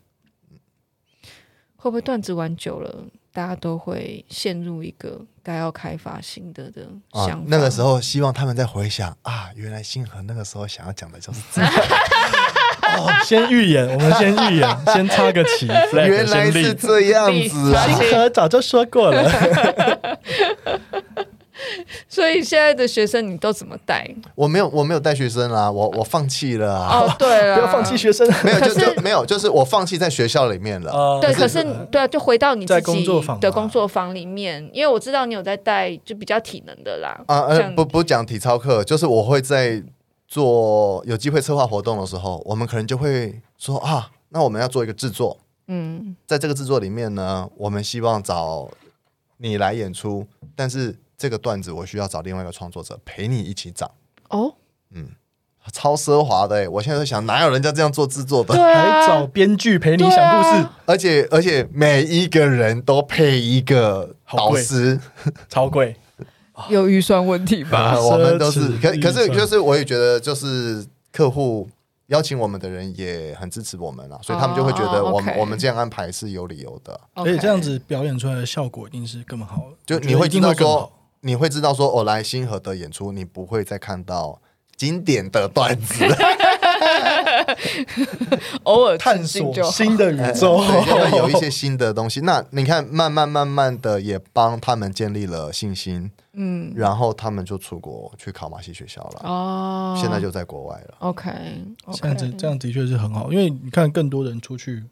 [SPEAKER 1] 会不会段子玩久了？大家都会陷入一个该要开发新的的想法。
[SPEAKER 2] 哦，那个时候，希望他们在回想啊，原来星河那个时候想要讲的就是这个。(laughs)
[SPEAKER 3] 哦，先预演，我们先预演，(laughs) 先插个旗。
[SPEAKER 2] 原来是这样子啊，(laughs)
[SPEAKER 3] 星河早就说过了。
[SPEAKER 1] 所以现在的学生你都怎么带？
[SPEAKER 2] 我没有，我没有带学生啦，我我放弃了啊。
[SPEAKER 1] 哦，对了，
[SPEAKER 3] 不要放弃学生，(laughs)
[SPEAKER 2] 没有，就就没有，就是我放弃在学校里面了。
[SPEAKER 1] 对，可是对啊，就回到你自己的工作坊里面，因为我知道你有在带，就比较体能的啦。
[SPEAKER 2] 啊，不不讲体操课，就是我会在做有机会策划活动的时候，我们可能就会说啊，那我们要做一个制作。嗯，在这个制作里面呢，我们希望找你来演出，但是。这个段子我需要找另外一个创作者陪你一起找
[SPEAKER 1] 哦，
[SPEAKER 2] 嗯，超奢华的哎！我现在在想，哪有人家这样做制作的？
[SPEAKER 3] 还找编剧陪你想故事，
[SPEAKER 2] 而且而且每一个人都配一个导师，(laughs)
[SPEAKER 3] 超贵，
[SPEAKER 1] 有预算问题吧？(laughs)
[SPEAKER 2] 我们都是，可可是就是我也觉得，就是客户邀请我们的人也很支持我们啊，所以他们就会觉得我们我们这样安排是有理由的，
[SPEAKER 3] 而且这样子表演出来的效果一定是更好的，
[SPEAKER 2] 就你会听到说。你会知道说，我来星河的演出，你不会再看到经典的段子，(laughs)
[SPEAKER 1] 偶尔
[SPEAKER 3] 探索新的宇宙，
[SPEAKER 2] 会有一些新的东西。那你看，慢慢慢慢的也帮他们建立了信心，嗯，然后他们就出国去考马戏学校了，哦，现在就在国外了。
[SPEAKER 1] OK，
[SPEAKER 3] 这样子这样的确是很好，因为你看更多人出去。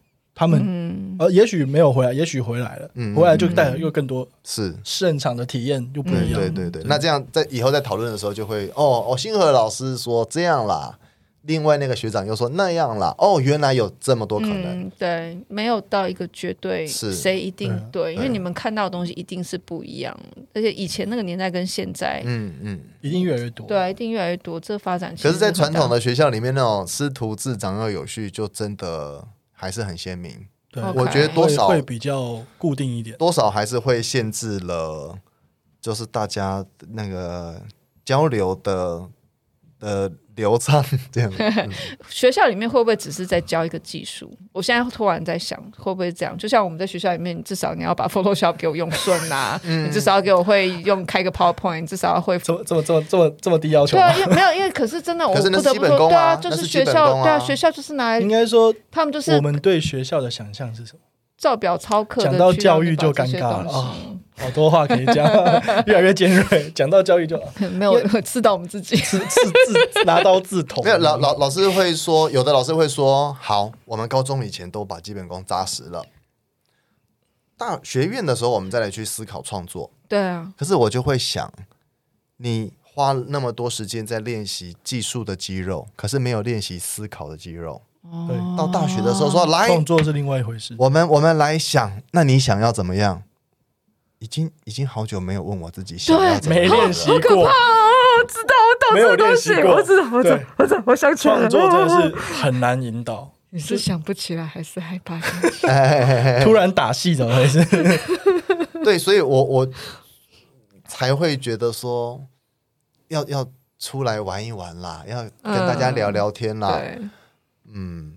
[SPEAKER 3] 他们呃，也许没有回来，也许回来了，回来就带来又更多
[SPEAKER 2] 是。
[SPEAKER 3] 现场的体验又不一样。
[SPEAKER 2] 对对对，那这样在以后在讨论的时候就会哦哦，星河老师说这样啦，另外那个学长又说那样啦，哦，原来有这么多可能。
[SPEAKER 1] 嗯、对，没有到一个绝对
[SPEAKER 2] 是。
[SPEAKER 1] 谁一定对，
[SPEAKER 2] 对，
[SPEAKER 1] 因为你们看到的东西一定是不一样，而且以前那个年代跟现在，
[SPEAKER 2] 嗯嗯，
[SPEAKER 3] 一定越来越多。
[SPEAKER 1] 对，一定越来越多。这个发展，
[SPEAKER 2] 可是，在传统的学校里面，那种师徒制长幼有序，就真的还是很鲜明。
[SPEAKER 1] 对
[SPEAKER 2] 我觉得多少
[SPEAKER 3] 会，会比较固定一点，
[SPEAKER 2] 多少还是会限制了，就是大家那个交流的的。流畅这样、(laughs) 嗯，
[SPEAKER 1] 学校里面会不会只是在教一个技术？我现在突然在想，会不会这样？就像我们在学校里面，至少你要把 Photoshop 给我用顺啊，(laughs) 嗯、你至少要给我会用开个 PowerPoint，至少要会
[SPEAKER 3] 这么这么这么这么这么低要求？
[SPEAKER 1] 对啊，因为没有，因为可是真的，我不得不说，对啊，就是学校，啊、对啊，学校就是拿来，
[SPEAKER 3] 应该说
[SPEAKER 1] 他们就是
[SPEAKER 3] 我们对学校的想象是什么？
[SPEAKER 1] 照表操课，
[SPEAKER 3] 讲到教育就尴尬了啊。好多话可以讲，(laughs) 越来越尖锐。讲到教育就 (laughs)
[SPEAKER 1] 没有刺到我们自己，
[SPEAKER 3] 刺刺刺拿刀自捅。
[SPEAKER 2] 没有老老老师会说，有的老师会说，好，我们高中以前都把基本功扎实了，大学院的时候我们再来去思考创作。
[SPEAKER 1] 对啊，
[SPEAKER 2] 可是我就会想，你花那么多时间在练习技术的肌肉，可是没有练习思考的肌肉。
[SPEAKER 3] 对，
[SPEAKER 2] 到大学的时候说来
[SPEAKER 3] 创作是另外一回事。
[SPEAKER 2] 我们我们来想，那你想要怎么样？已经已经好久没有问我自己想要怎
[SPEAKER 3] 么练习过，
[SPEAKER 1] 好可怕哦！知道我懂这个东西，我知道，我知道，我知道，我想起来了。
[SPEAKER 3] 创作真的是很难引导。
[SPEAKER 1] 你是想不起来，还是害怕？(laughs)
[SPEAKER 3] 突然打戏怎么回事？(laughs) (laughs)
[SPEAKER 2] 对，所以我我才会觉得说，要要出来玩一玩啦，要跟大家聊聊天啦。
[SPEAKER 1] 嗯，
[SPEAKER 2] 嗯。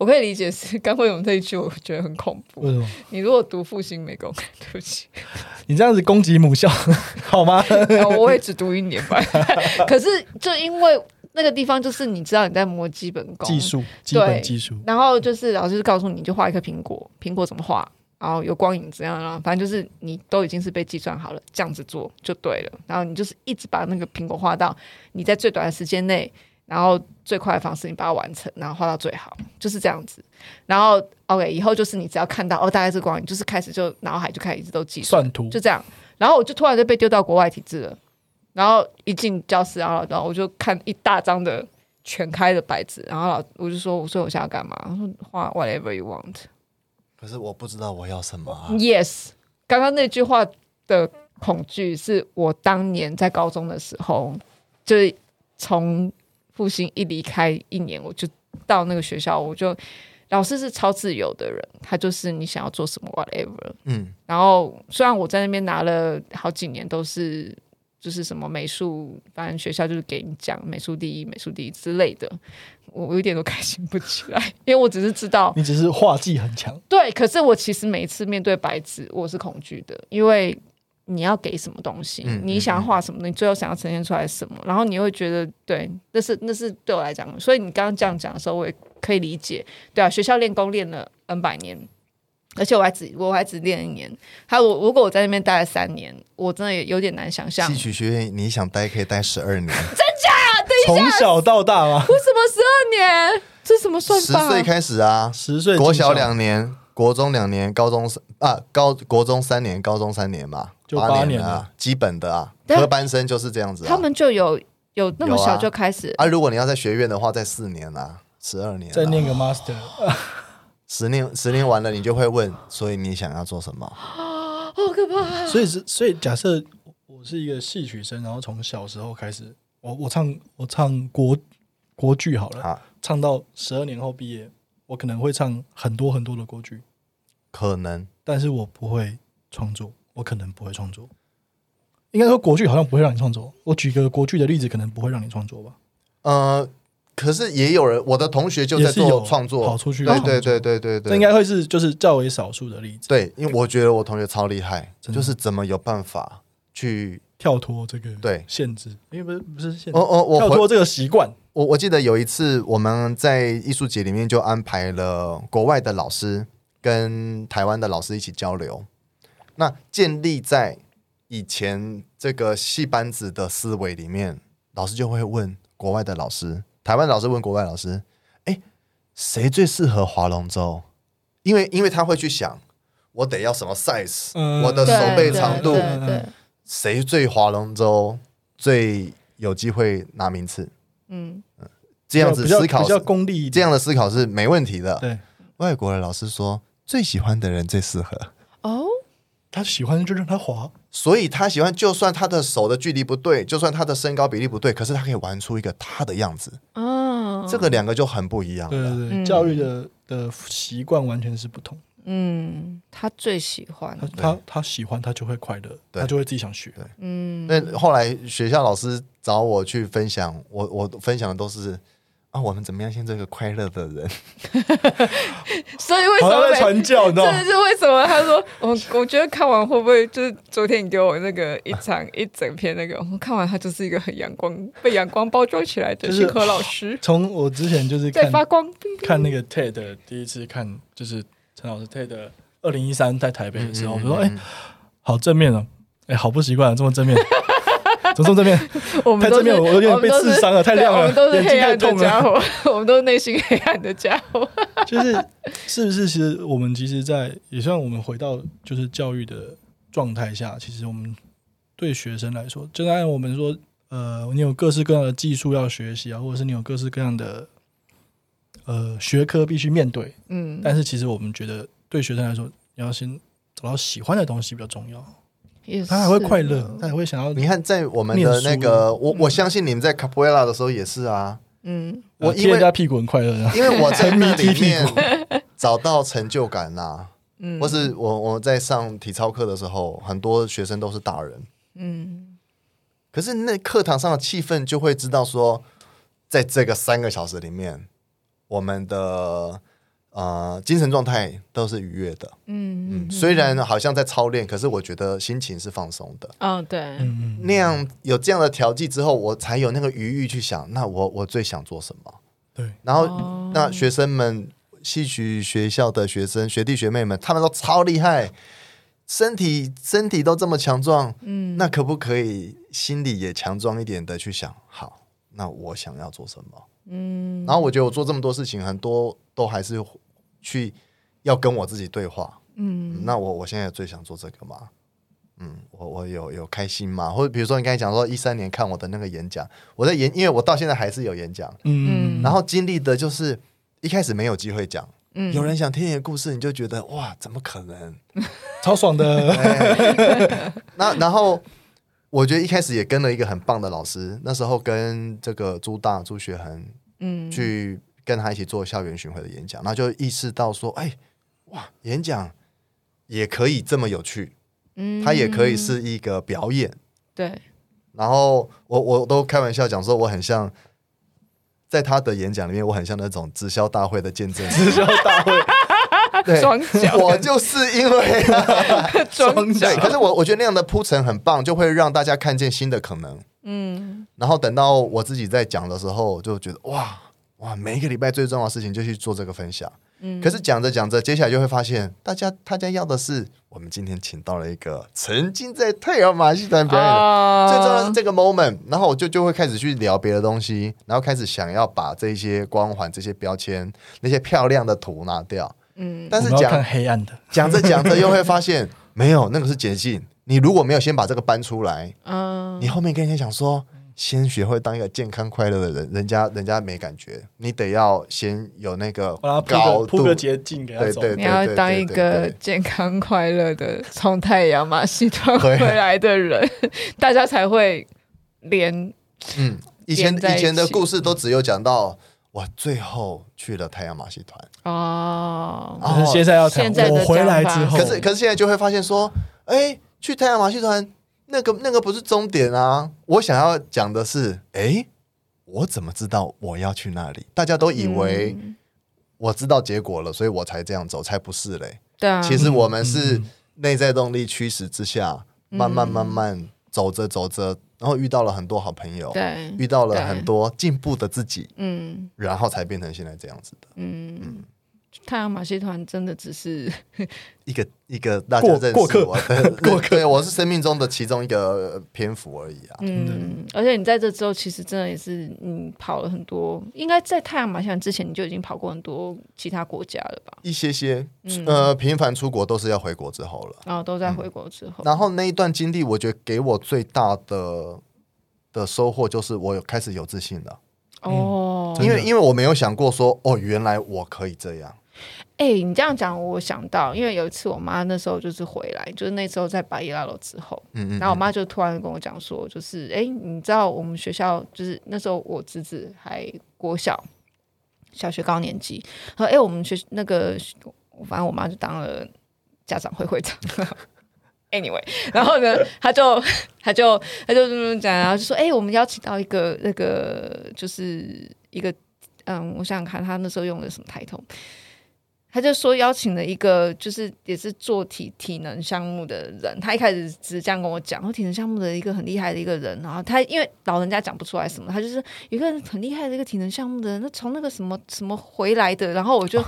[SPEAKER 1] 我可以理解是刚会有这一句，我觉得很恐怖。
[SPEAKER 3] 为什么？
[SPEAKER 1] 你如果读复兴美工，对不起，
[SPEAKER 3] 你这样子攻击母校 (laughs) 好吗？
[SPEAKER 1] 我也只读一年吧。(laughs) 可是就因为那个地方，就是你知道你在磨基本功、
[SPEAKER 3] 技术、基本技术。
[SPEAKER 1] 然后就是老师就告诉你，就画一颗苹果，苹果怎么画，然后有光影怎样，然后反正就是你都已经是被计算好了，这样子做就对了。然后你就是一直把那个苹果画到你在最短的时间内。然后最快的方式，你把它完成，然后画到最好，就是这样子。然后 OK，以后就是你只要看到哦，大概这个光影，就是开始就脑海就开始一直都计
[SPEAKER 3] 算图，
[SPEAKER 1] 就这样。然后我就突然就被丢到国外体制了。然后一进教室，然后然后我就看一大张的全开的白纸，然后老我就说，我说我现在要干嘛？我说画 whatever you want。
[SPEAKER 2] 可是我不知道我要什么啊。
[SPEAKER 1] Yes，刚刚那句话的恐惧是我当年在高中的时候，就是从。复兴一离开一年，我就到那个学校，我就老师是超自由的人，他就是你想要做什么 whatever，
[SPEAKER 2] 嗯，
[SPEAKER 1] 然后虽然我在那边拿了好几年都是就是什么美术，反正学校就是给你讲美术第一、美术第一之类的，我我一点都开心不起来，(laughs) 因为我只是知道
[SPEAKER 3] 你只是画技很强，
[SPEAKER 1] 对，可是我其实每一次面对白纸，我是恐惧的，因为。你要给什么东西？嗯、你想要画什么？你最后想要呈现出来什么？然后你会觉得，对，那是那是对我来讲。所以你刚刚这样讲的时候，我也可以理解。对啊，学校练功练了 N 百年，而且我还只我还只练一年。还有我，如果我在那边待了三年，我真的也有点难想象。
[SPEAKER 2] 戏曲学院你想待可以待十二年，(laughs) 真
[SPEAKER 1] 假？等一下，
[SPEAKER 3] 从小到大吗？
[SPEAKER 1] 为什么十二年？这什么算法？
[SPEAKER 2] 十岁开始啊，
[SPEAKER 3] 十岁
[SPEAKER 2] 国小两年，国中两年，高中啊高国中三年，高中三年嘛。
[SPEAKER 3] 就八年
[SPEAKER 2] 啊，基本的啊，科班生就是这样子、啊。
[SPEAKER 1] 他们就有有那么小就开始
[SPEAKER 2] 啊，啊？如果你要在学院的话，在四年啊，十二年、啊，
[SPEAKER 3] 再念个 master，(laughs)
[SPEAKER 2] 十年十年完了，你就会问，所以你想要做什么？(gasps)
[SPEAKER 1] 好可怕、啊！
[SPEAKER 3] 所以是所以假设我是一个戏曲生，然后从小时候开始，我我唱我唱国国剧好了，啊、唱到十二年后毕业，我可能会唱很多很多的国剧，
[SPEAKER 2] 可能，
[SPEAKER 3] 但是我不会创作。我可能不会创作，应该说国剧好像不会让你创作。我举个国剧的例子，可能不会让你创作吧。
[SPEAKER 2] 呃，可是也有人，我的同学就在做创作，
[SPEAKER 3] 跑出去。
[SPEAKER 2] 对对对对对对，
[SPEAKER 3] 这应该会是就是较为少数的例子。
[SPEAKER 2] 对，因为我觉得我同学超厉害，就是怎么有办法去
[SPEAKER 3] 跳脱这个
[SPEAKER 2] 对
[SPEAKER 3] 限制，因为不是不是限制，
[SPEAKER 2] 哦哦，我
[SPEAKER 3] 跳脱这个习惯。
[SPEAKER 2] 我我记得有一次我们在艺术节里面就安排了国外的老师跟台湾的老师一起交流。那建立在以前这个戏班子的思维里面，老师就会问国外的老师，台湾老师问国外老师：“哎，谁最适合划龙舟？”因为因为他会去想，我得要什么 size，、嗯、我的手背长度，谁最划龙舟最有机会拿名次？嗯，这样子思考
[SPEAKER 3] 比较功利，
[SPEAKER 2] 这样的思考是没问题的。
[SPEAKER 3] 对，
[SPEAKER 2] 外国的老师说，最喜欢的人最适合。
[SPEAKER 1] 哦，
[SPEAKER 3] 他喜欢就让他滑，
[SPEAKER 2] 所以他喜欢，就算他的手的距离不对，就算他的身高比例不对，可是他可以玩出一个他的样子。
[SPEAKER 1] 嗯，
[SPEAKER 2] 这个两个就很不一样。
[SPEAKER 3] 对对对，
[SPEAKER 1] 嗯
[SPEAKER 3] 教育的的习惯完全是不同。
[SPEAKER 1] 嗯，他最喜欢，
[SPEAKER 3] 他他他喜欢，他就会快乐，
[SPEAKER 2] 对
[SPEAKER 3] 他就会自己想学。
[SPEAKER 1] 嗯，
[SPEAKER 2] 那后来学校老师找我去分享，我我分享的都是啊，我们怎么样先做一个快乐的人。(laughs)
[SPEAKER 1] 所以为什么每
[SPEAKER 3] 传教，你知道吗？
[SPEAKER 1] 这是为什么？他说 (laughs) 我我觉得看完会不会就是昨天你给我那个一场 (laughs) 一整篇那个，我看完他就是一个很阳光被阳光包装起来的
[SPEAKER 3] 就是
[SPEAKER 1] 星河老师，
[SPEAKER 3] 从我之前就是看
[SPEAKER 1] 在发光。
[SPEAKER 3] 看那个 TED 第一次看，就是陈老师 TED 二零一三在台北的时候，我就说：“哎、好正面哦，哎，好不习惯、啊、这么正面，(laughs) 怎么这么正面？(laughs)
[SPEAKER 1] 我们都是
[SPEAKER 3] 太正面，我有点被刺伤了，太亮了，
[SPEAKER 1] 我们都是
[SPEAKER 3] 眼睛太
[SPEAKER 1] 黑暗的
[SPEAKER 3] 痛了。
[SPEAKER 1] 家伙，我们都是内心黑暗的家伙。(laughs)
[SPEAKER 3] 就是是不是？其实我们其实，在也算我们回到就是教育的状态下，其实我们对学生来说，就按我们说，呃，你有各式各样的技术要学习啊，或者是你有各式各样的呃学科必须面对，
[SPEAKER 1] 嗯，
[SPEAKER 3] 但是其实我们觉得，对学生来说，你要先找到喜欢的东西比较重要，
[SPEAKER 1] 也
[SPEAKER 3] 他还会快乐，他还会想要
[SPEAKER 2] 你看，在我们的那个，我我相信你们在 Capoeira 的时候也是啊。
[SPEAKER 1] 嗯，
[SPEAKER 2] 我因为
[SPEAKER 3] 贴人家屁股很快乐，
[SPEAKER 2] 因为我在那
[SPEAKER 3] 里
[SPEAKER 2] 面 (laughs) 找到成就感呐、
[SPEAKER 1] 嗯。
[SPEAKER 2] 或是我我在上体操课的时候，很多学生都是大人，
[SPEAKER 1] 嗯。
[SPEAKER 2] 可是那课堂上的气氛就会知道说，在这个三个小时里面，我们的呃精神状态都是愉悦的。
[SPEAKER 1] 嗯
[SPEAKER 2] 嗯，虽然好像在操练，可是我觉得心情是放松的。
[SPEAKER 1] 哦，
[SPEAKER 3] 对，
[SPEAKER 2] 那样有这样的调剂之后，我才有那个余裕去想，那我我最想做什么？
[SPEAKER 3] 对，
[SPEAKER 2] 然后、
[SPEAKER 1] 哦
[SPEAKER 2] 那学生们，戏曲学校的学生学弟学妹们，他们都超厉害，身体身体都这么强壮，
[SPEAKER 1] 嗯，
[SPEAKER 2] 那可不可以心里也强壮一点的去想？好，那我想要做什么？
[SPEAKER 1] 嗯，
[SPEAKER 2] 然后我觉得我做这么多事情，很多都还是去要跟我自己对话。
[SPEAKER 1] 嗯，
[SPEAKER 2] 那我我现在最想做这个吗？嗯，我我有有开心吗？或者比如说你刚才讲说一三年看我的那个演讲，我在演，因为我到现在还是有演讲，
[SPEAKER 3] 嗯，
[SPEAKER 2] 然后经历的就是一开始没有机会讲，
[SPEAKER 1] 嗯
[SPEAKER 2] 有人想听你的故事，你就觉得哇，怎么可能？(laughs)
[SPEAKER 3] 超爽的，(laughs)
[SPEAKER 2] 那然后我觉得一开始也跟了一个很棒的老师，那时候跟这个朱大朱学恒
[SPEAKER 1] 嗯
[SPEAKER 2] 去跟他一起做校园巡回的演讲，然后就意识到说，哎，哇，演讲也可以这么有趣。
[SPEAKER 1] 嗯
[SPEAKER 2] 它也可以是一个表演。
[SPEAKER 1] 对，
[SPEAKER 2] 然后我我都开玩笑讲说，我很像在他的演讲里面，我很像那种直销大会的见证。
[SPEAKER 3] 直销大会，(laughs)
[SPEAKER 2] 对，
[SPEAKER 1] 装脚
[SPEAKER 2] 我就是因为 (laughs)
[SPEAKER 1] 装
[SPEAKER 2] 可是我我觉得那样的铺陈很棒，就会让大家看见新的可能。
[SPEAKER 1] 嗯
[SPEAKER 2] 然后等到我自己在讲的时候，就觉得哇哇，每一个礼拜最重要的事情就去做这个分享。
[SPEAKER 1] 嗯，
[SPEAKER 2] 可是讲着讲着，接下来就会发现，大家大家要的是，我们今天请到了一个曾经在太阳马戏团表演的。
[SPEAKER 1] 啊
[SPEAKER 2] 最重要是这个 moment，然后我就就会开始去聊别的东西，然后开始想要把这些光环、这些标签、那些漂亮的图拿掉。
[SPEAKER 1] 嗯，
[SPEAKER 2] 但是讲
[SPEAKER 3] 黑暗的，(laughs)
[SPEAKER 2] 讲着讲着，又会发现没有那个是捷径。你如果没有先把这个搬出来，
[SPEAKER 1] 嗯，
[SPEAKER 2] 你后面跟人家讲说，先学会当一个健康快乐的人，人家人家没感觉。你得要先有那
[SPEAKER 3] 个
[SPEAKER 2] 高度。
[SPEAKER 3] 个铺个捷径给他走。
[SPEAKER 2] 对
[SPEAKER 1] 你要当一
[SPEAKER 2] 对对个
[SPEAKER 1] 健康快乐的从太阳马戏
[SPEAKER 2] 团
[SPEAKER 1] 回来的人，(laughs) 大家才会连
[SPEAKER 2] 嗯，以前以前的故事都只有讲到我最后去了太阳马戏团。
[SPEAKER 1] 哦，
[SPEAKER 3] 现在要谈
[SPEAKER 1] 现在
[SPEAKER 3] 我回
[SPEAKER 1] 来
[SPEAKER 3] 之后，
[SPEAKER 2] 可是可是现在就会发现说，哎，去太阳马戏团那个那个不是终点啊！我想要讲的是，哎，我怎么知道我要去那里？大家都以为
[SPEAKER 1] 嗯。
[SPEAKER 2] 我知道结果了，所以我才这样走，才不是嘞。
[SPEAKER 1] 对啊，
[SPEAKER 2] 其实我们
[SPEAKER 3] 嗯
[SPEAKER 2] 是
[SPEAKER 3] 嗯。
[SPEAKER 2] 内在动力驱使之下，慢慢慢慢走着走着，然后遇到了很多好朋友，
[SPEAKER 1] 对，
[SPEAKER 2] 遇到了很多进步的自己，
[SPEAKER 1] 嗯。
[SPEAKER 2] 然后才变成现在这样子的。
[SPEAKER 1] 嗯，太阳马戏团真的只是
[SPEAKER 2] 一个一个大家
[SPEAKER 3] 过认
[SPEAKER 2] 识我的过客，(laughs) 对我是生命中的其中一个篇幅而已啊。
[SPEAKER 1] 嗯，而且你在这之后，其实真的也是你跑了很多，应该在太阳马戏团之前你就已经跑过很多其他国家了吧？
[SPEAKER 2] 一些些
[SPEAKER 1] 嗯
[SPEAKER 2] 呃频繁出国都是要回国之后了，
[SPEAKER 1] 然后都在回国之后，
[SPEAKER 2] 然后那一段经历，我觉得给我最大的的收获就是我有开始有自信了。
[SPEAKER 1] 哦，
[SPEAKER 2] 因为因为我没有想过说，哦，原来我可以这样。
[SPEAKER 1] 哎、欸，你这样讲，我想到，因为有一次我妈那时候就是回来，就是那时候在八一大楼之后，嗯，嗯嗯，然后我妈就突然跟我讲说，就是哎、欸，你知道我们学校就是那时候我侄子还国小，小学高年级，说哎、欸，我们学那个，反正我妈就当了家长会会长。(laughs) Anyway，然后呢，他就他就他就这么讲，然后就说：“哎、欸，我们邀请到一个那个，就是一个，嗯，我想想看，他那时候用的什么抬头。”他就说邀请了一个，就是也是做体体能项目的人。他一开始只是这样跟我讲，说体能项目的一个很厉害的一个人。然后他因为老人家讲不出来什么，他就是有一个很厉害的一个体能项目的人，那从那个什么什么回来的。然后我就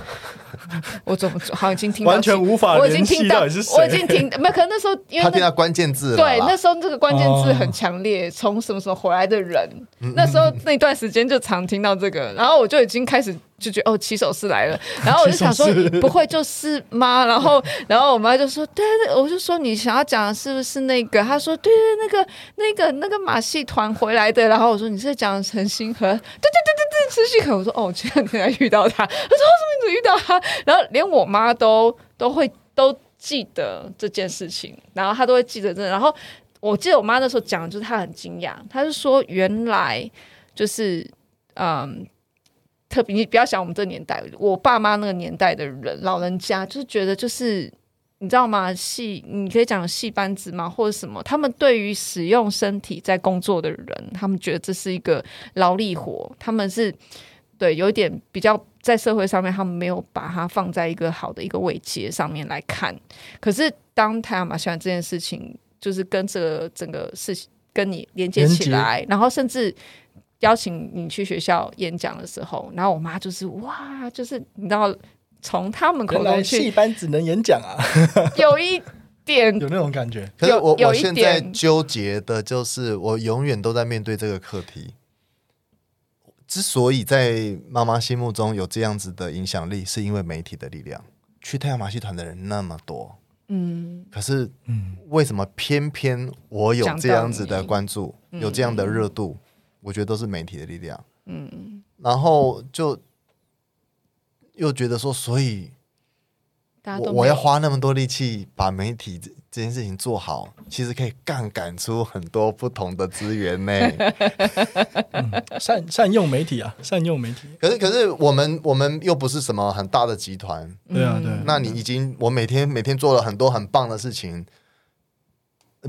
[SPEAKER 1] (laughs) 我怎么好像已经听到
[SPEAKER 3] 完全无法，
[SPEAKER 1] 我已经听到，我已经听没有可能那时候因为、
[SPEAKER 2] 他听到关键字，
[SPEAKER 1] 对，那时候这个关键字很强烈，从、哦、什么什么回来的人。那时候那段时间就常听到这个，然后我就已经开始。就觉得哦，起手是来了，(laughs) 然后我就想说，不会就是吗？然后，(laughs) 然后我妈就说，对对，我就说你想要讲的是不是那个？她说，对对，那个那个那个马戏团回来的。然后我说，你是讲陈星河？对对对对对，陈星河。我说，哦，前两天还遇到他。他说，为什么你遇到他？然后连我妈都都会都记得这件事情，然后她都会记得这。然后我记得我妈那时候讲，就是她很惊讶，她是说原来就是嗯。特别，你不要想我们这年代，我爸妈那个年代的人，老人家就是觉得，就是你知道吗？戏，你可以讲戏班子吗？或者什么？他们对于使用身体在工作的人，他们觉得这是一个劳力活，他们是对有一点比较在社会上面，他们没有把它放在一个好的一个位阶上面来看。可是当太阳马戏团这件事情，就是跟这个整个事情跟你连接起来，然后甚至。邀请你去学校演讲的时候，然后我妈就是哇，就是你知道，从他们口中去，
[SPEAKER 3] 戏班只能演讲啊，(laughs)
[SPEAKER 1] 有一点 (laughs)
[SPEAKER 3] 有那种感觉。
[SPEAKER 2] 可是我我现在纠结的就是，我永远都在面对这个课题。之所以在妈妈心目中有这样子的影响力，是因为媒体的力量。去太阳马戏团的人那么多，嗯，可是，嗯，为什么偏偏我有这样子的关注，有这样的热度？我觉得都是媒体的力量，嗯，然后就又觉得说，所以我我要花那么多力气把媒体这这件事情做好，其实可以杠杆出很多不同的资源呢。
[SPEAKER 3] 嗯、善善用媒体啊，善用媒体。
[SPEAKER 2] 可是可是我们我们又不是什么很大的集团，
[SPEAKER 3] 对啊对。
[SPEAKER 2] 那你已经我每天每天做了很多很棒的事情，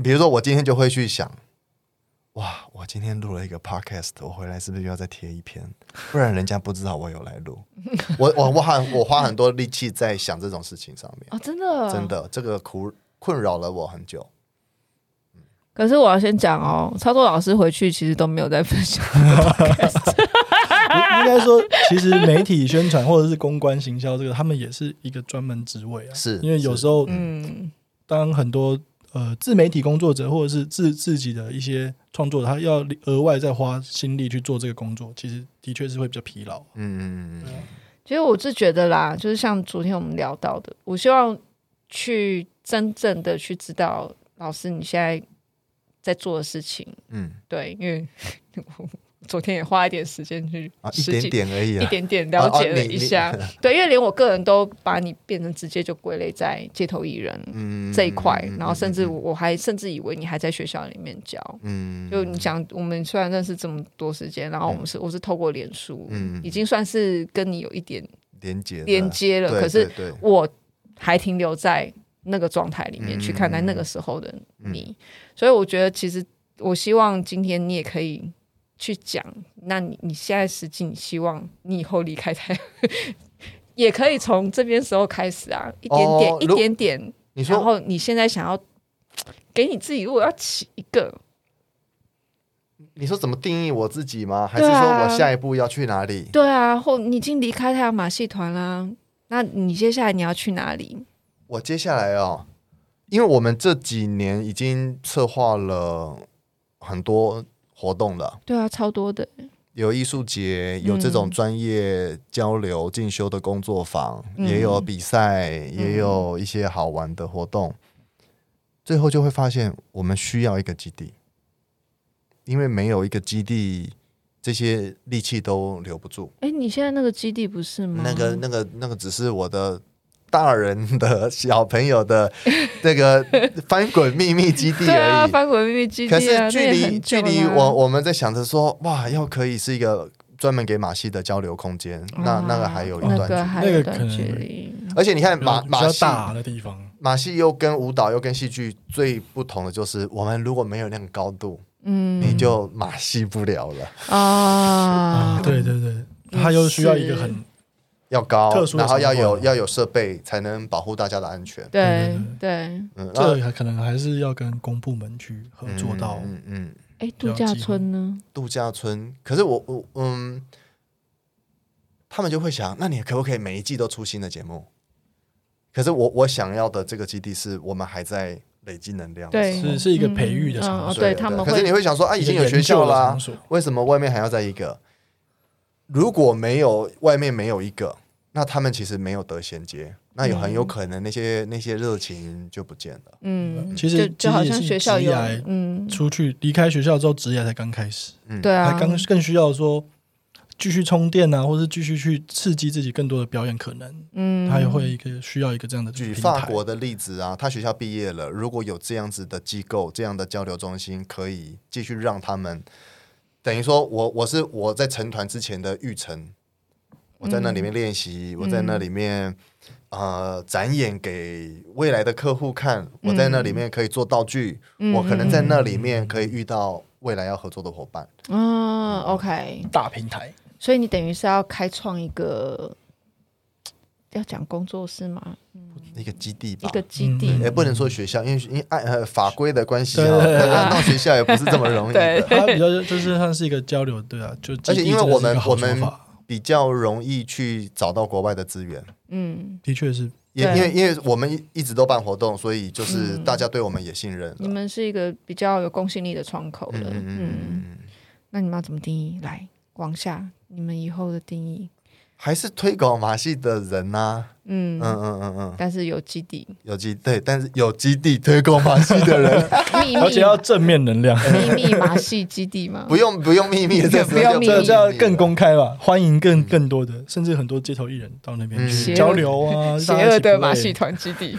[SPEAKER 2] 比如说我今天就会去想。哇！我今天录了一个 podcast，我回来是不是又要再贴一篇？不然人家不知道我有来录。(laughs) 我我我很我花很多力气在想这种事情上面
[SPEAKER 1] 啊、哦！真的
[SPEAKER 2] 真的，这个苦困扰了我很久。
[SPEAKER 1] 可是我要先讲哦，操作老师回去其实都没有在分享。(laughs)
[SPEAKER 3] 应该说，其实媒体宣传或者是公关行销这个，他们也是一个专门职位啊。
[SPEAKER 2] 是
[SPEAKER 3] 因为有时候，嗯，当很多。呃，自媒体工作者或者是自自己的一些创作者，他要额外再花心力去做这个工作，其实的确是会比较疲劳。嗯嗯嗯。
[SPEAKER 1] 其实我是觉得啦，就是像昨天我们聊到的，我希望去真正的去知道老师你现在在做的事情。嗯，对，因为。(laughs) 昨天也花一点时间去，
[SPEAKER 2] 一点点而已，
[SPEAKER 1] 一点点了解了一下。(laughs) 对，因为连我个人都把你变成直接就归类在街头艺人这一块，然后甚至我还甚至以为你还在学校里面教。嗯，就你想，我们虽然认识这么多时间，然后我们是我是透过脸书，嗯，已经算是跟你有一点连接连接了。可是我还停留在那个状态里面去看待那个时候的你，所以我觉得其实我希望今天你也可以。去讲，那你你现在实际你希望你以后离开台，(laughs) 也可以从这边时候开始啊，一点点、哦、一点点，然后你现在想要 (tsk) 给你自己，如果要起一个，
[SPEAKER 2] 你说怎么定义我自己吗？还是说我下一步要去哪里？
[SPEAKER 1] 对啊，或你已经离开太阳马戏团啦，那你接下来你要去哪里？
[SPEAKER 2] 我接下来哦，因为我们这几年已经策划了很多。活动的，
[SPEAKER 1] 对啊，超多的，
[SPEAKER 2] 有艺术节，有这种专业交流进修的工作坊，嗯、也有比赛，嗯、也有一些好玩的活动。最后就会发现，我们需要一个基地，因为没有一个基地这些力气都留不住。
[SPEAKER 1] 哎，你现在那个基地不是吗？
[SPEAKER 2] 那个、那个、那个只是我的大人的小朋友的 (laughs) 那个翻滚秘密基地而已。
[SPEAKER 1] 啊、翻滚秘密基地、啊。
[SPEAKER 2] 可是距离距离我我们在想着说，哇，要可以是一个专门给马戏的交流空间，啊、那那个还有一段距离，
[SPEAKER 1] 那个段距离。
[SPEAKER 2] 而且你看马马戏
[SPEAKER 3] 大的地方，
[SPEAKER 2] 马戏又跟舞蹈又跟戏剧最不同的就是，我们如果没有那个高度。嗯，你就马戏不了了
[SPEAKER 3] 啊！对对对，他又需要一个很
[SPEAKER 2] 要高，
[SPEAKER 3] 特殊，
[SPEAKER 2] 然后要有要有设备，才能保护大家的安全。
[SPEAKER 1] 对对，
[SPEAKER 3] 嗯，这还可能还是要跟公部门去合作到。
[SPEAKER 2] 嗯嗯，
[SPEAKER 1] 哎，度假村呢？
[SPEAKER 2] 度假村，可是我我嗯，他们就会想，那你可不可以每一季都出新的节目？可是我我想要的这个基地是我们还在。累积能量，
[SPEAKER 1] 对，
[SPEAKER 3] 是是一个培育的场所。
[SPEAKER 1] 对他们，
[SPEAKER 2] 可是你会想说啊，已经有学校啦，为什么外面还要再一个？如果没有外面没有一个，那他们其实没有得衔接，那有很有可能那些那些热情就不见了。
[SPEAKER 1] 嗯，
[SPEAKER 3] 其实
[SPEAKER 1] 就好像学校有，
[SPEAKER 3] 嗯，出去离开学校之后，职业才刚开始，
[SPEAKER 1] 嗯，对啊，
[SPEAKER 3] 还刚更需要说。继续充电啊，或是继续去刺激自己更多的表演可能，嗯，他也会一个需要一个这样的。
[SPEAKER 2] 举法国的例子啊，他学校毕业了，如果有这样子的机构、这样的交流中心，可以继续让他们，等于说我我是我在成团之前的育成，我在那里面练习，嗯、我在那里面、嗯、呃展演给未来的客户看，我在那里面可以做道具，嗯、我可能在那里面可以遇到未来要合作的伙伴。
[SPEAKER 1] 嗯，OK，
[SPEAKER 3] 大平台。
[SPEAKER 1] 所以你等于是要开创一个，要讲工作室吗？
[SPEAKER 2] 一个基地吧，
[SPEAKER 1] 一个基地，
[SPEAKER 2] 也不能说学校，因为因为按法规的关系啊，到学校也不是这么容易的。(laughs)
[SPEAKER 3] 它比较就是它是一个交流，对啊，就
[SPEAKER 2] 而且因为我们我们比较容易去找到国外的资源，
[SPEAKER 1] 嗯，
[SPEAKER 3] 的确是，
[SPEAKER 2] 也因为因为我们一直都办活动，所以就是大家对我们也信任。
[SPEAKER 1] 你们是一个比较有公信力的窗口了，嗯，那你们要怎么定义？来，往下。你们以后的定义
[SPEAKER 2] 还是推广马戏的人呐、啊？
[SPEAKER 1] 嗯嗯嗯嗯嗯，但是有基地，
[SPEAKER 2] 有基对，但是有基地推广马戏的人，
[SPEAKER 3] 而且要正面能量，
[SPEAKER 1] 秘密马戏基地吗？(laughs)
[SPEAKER 2] 不用不用秘密，这
[SPEAKER 1] 不用秘密，
[SPEAKER 3] 这要更公开吧？欢迎更更多的，甚至很多街头艺人到那边去交流啊！
[SPEAKER 1] 邪恶的马戏团基地，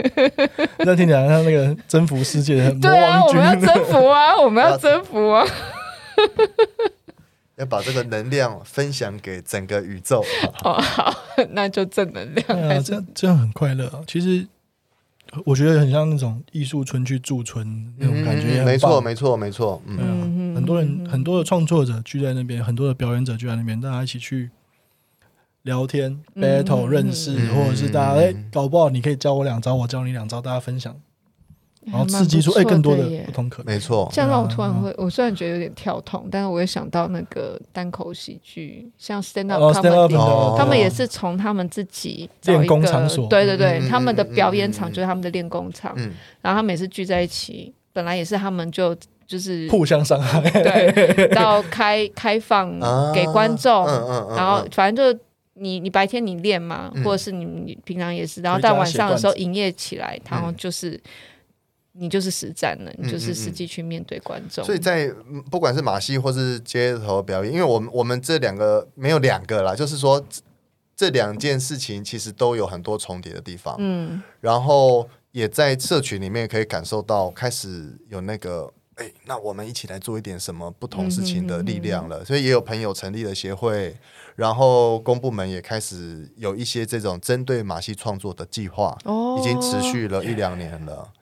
[SPEAKER 1] (laughs)
[SPEAKER 3] 那听起来像那个征服世界的魔王军，
[SPEAKER 1] 对啊，我们要征服啊，我们要征服啊！(laughs)
[SPEAKER 2] 要把这个能量分享给整个宇宙。
[SPEAKER 1] 哦，好，(laughs) 那就正能量。
[SPEAKER 3] 对啊，这样这样很快乐啊。其实我觉得很像那种艺术村去驻村那种感觉，
[SPEAKER 2] 没错，没错，没错。
[SPEAKER 3] 嗯，很多人，很多的创作者聚在那边，很多的表演者聚在那边，大家一起去聊天、battle、认识，或者是大家哎，搞不好你可以教我两招，我教你两招，大家分享。然后刺激出哎更多的不同可能，
[SPEAKER 2] 没错。
[SPEAKER 1] 这样让我突然会，我虽然觉得有点跳痛，但是我也想到那个单口喜剧，像 stand up comedy，他们也是从他们自己
[SPEAKER 3] 练功场。所，
[SPEAKER 1] 对对对，他们的表演场就是他们的练功场，然后他们也是聚在一起，本来也是他们就就是
[SPEAKER 3] 互相伤害，
[SPEAKER 1] 对，(laughs) 到开开放给观众，然后反正就你你白天你练嘛，或者是你你平常也是，然后到晚上的时候营业起来，然后就是。你就是实战了，你就是实际去面对观众。
[SPEAKER 2] 所以在不管是马戏或是街头表演，因为我们我们这两个没有两个啦，就是说这两件事情其实都有很多重叠的地方。嗯，然后也在社群里面可以感受到，开始有那个哎，那我们一起来做一点什么不同事情的力量了。所以也有朋友成立了协会，然后公部门也开始有一些这种针对马戏创作的计划，已经持续了一两年了。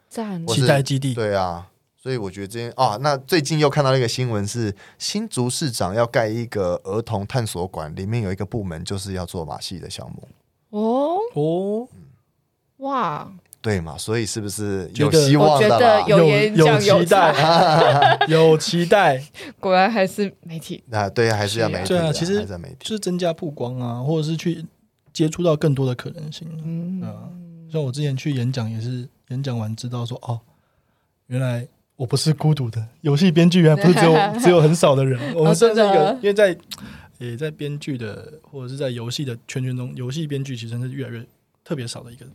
[SPEAKER 3] 期待基地，
[SPEAKER 2] 对啊，所以我觉得今天啊，那最近又看到一个新闻是新竹市长要盖一个儿童探索馆，里面有一个部门就是要做马戏的项目。
[SPEAKER 1] 哦
[SPEAKER 3] 哦，
[SPEAKER 1] 哇，
[SPEAKER 2] 对嘛，所以是不是有希望的？
[SPEAKER 1] 觉得有 (laughs)
[SPEAKER 3] 有期待，有期待。
[SPEAKER 1] 果然还是媒体
[SPEAKER 2] 啊，对，还是要媒体。
[SPEAKER 3] 对啊，其实就是增加曝光啊，或者是去接触到更多的可能性。嗯啊，像我之前去演讲也是。演讲完知道说哦，原来我不是孤独的，游戏编剧原来不是只有 (laughs) 只有很少的人，我们算是一个，因为在也在编剧的或者是在游戏的圈圈中，游戏编剧其实是越来越特别少的一个。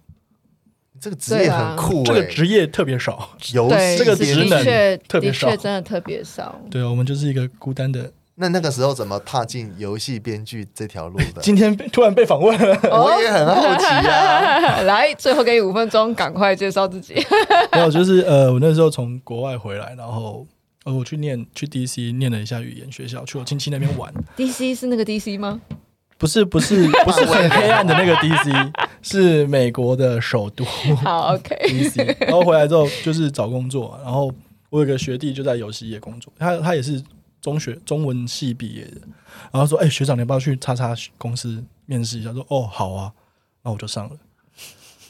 [SPEAKER 2] 这个职业很酷，
[SPEAKER 3] 这个职业特别少，
[SPEAKER 2] 游戏
[SPEAKER 3] 这个职能
[SPEAKER 1] 的
[SPEAKER 3] 特别少，
[SPEAKER 1] 真的特别少。
[SPEAKER 3] 对，我们就是一个孤单的
[SPEAKER 2] 那那个时候怎么踏进游戏编剧这条路的？(laughs)
[SPEAKER 3] 今天突然被访问了，
[SPEAKER 2] 我也很好奇啊！(laughs)
[SPEAKER 1] 来，最后给你五分钟，赶快介绍自己。(laughs)
[SPEAKER 3] 没有，就是呃，我那时候从国外回来，然后呃，我去念去 DC 念了一下语言学校，去我亲戚那边玩。
[SPEAKER 1] DC 是那个 DC 吗？
[SPEAKER 3] 不是，不是，不是很黑暗的那个 DC，是美国的首都。
[SPEAKER 1] 好，OK。
[SPEAKER 3] DC，然后回来之后就是找工作，然后我有个学弟就在游戏业工作，他他也是。中学中文系毕业的，然后说：“哎、学长，你要不要去叉叉公司面试一下？”说：“哦，好啊。”那我就上了。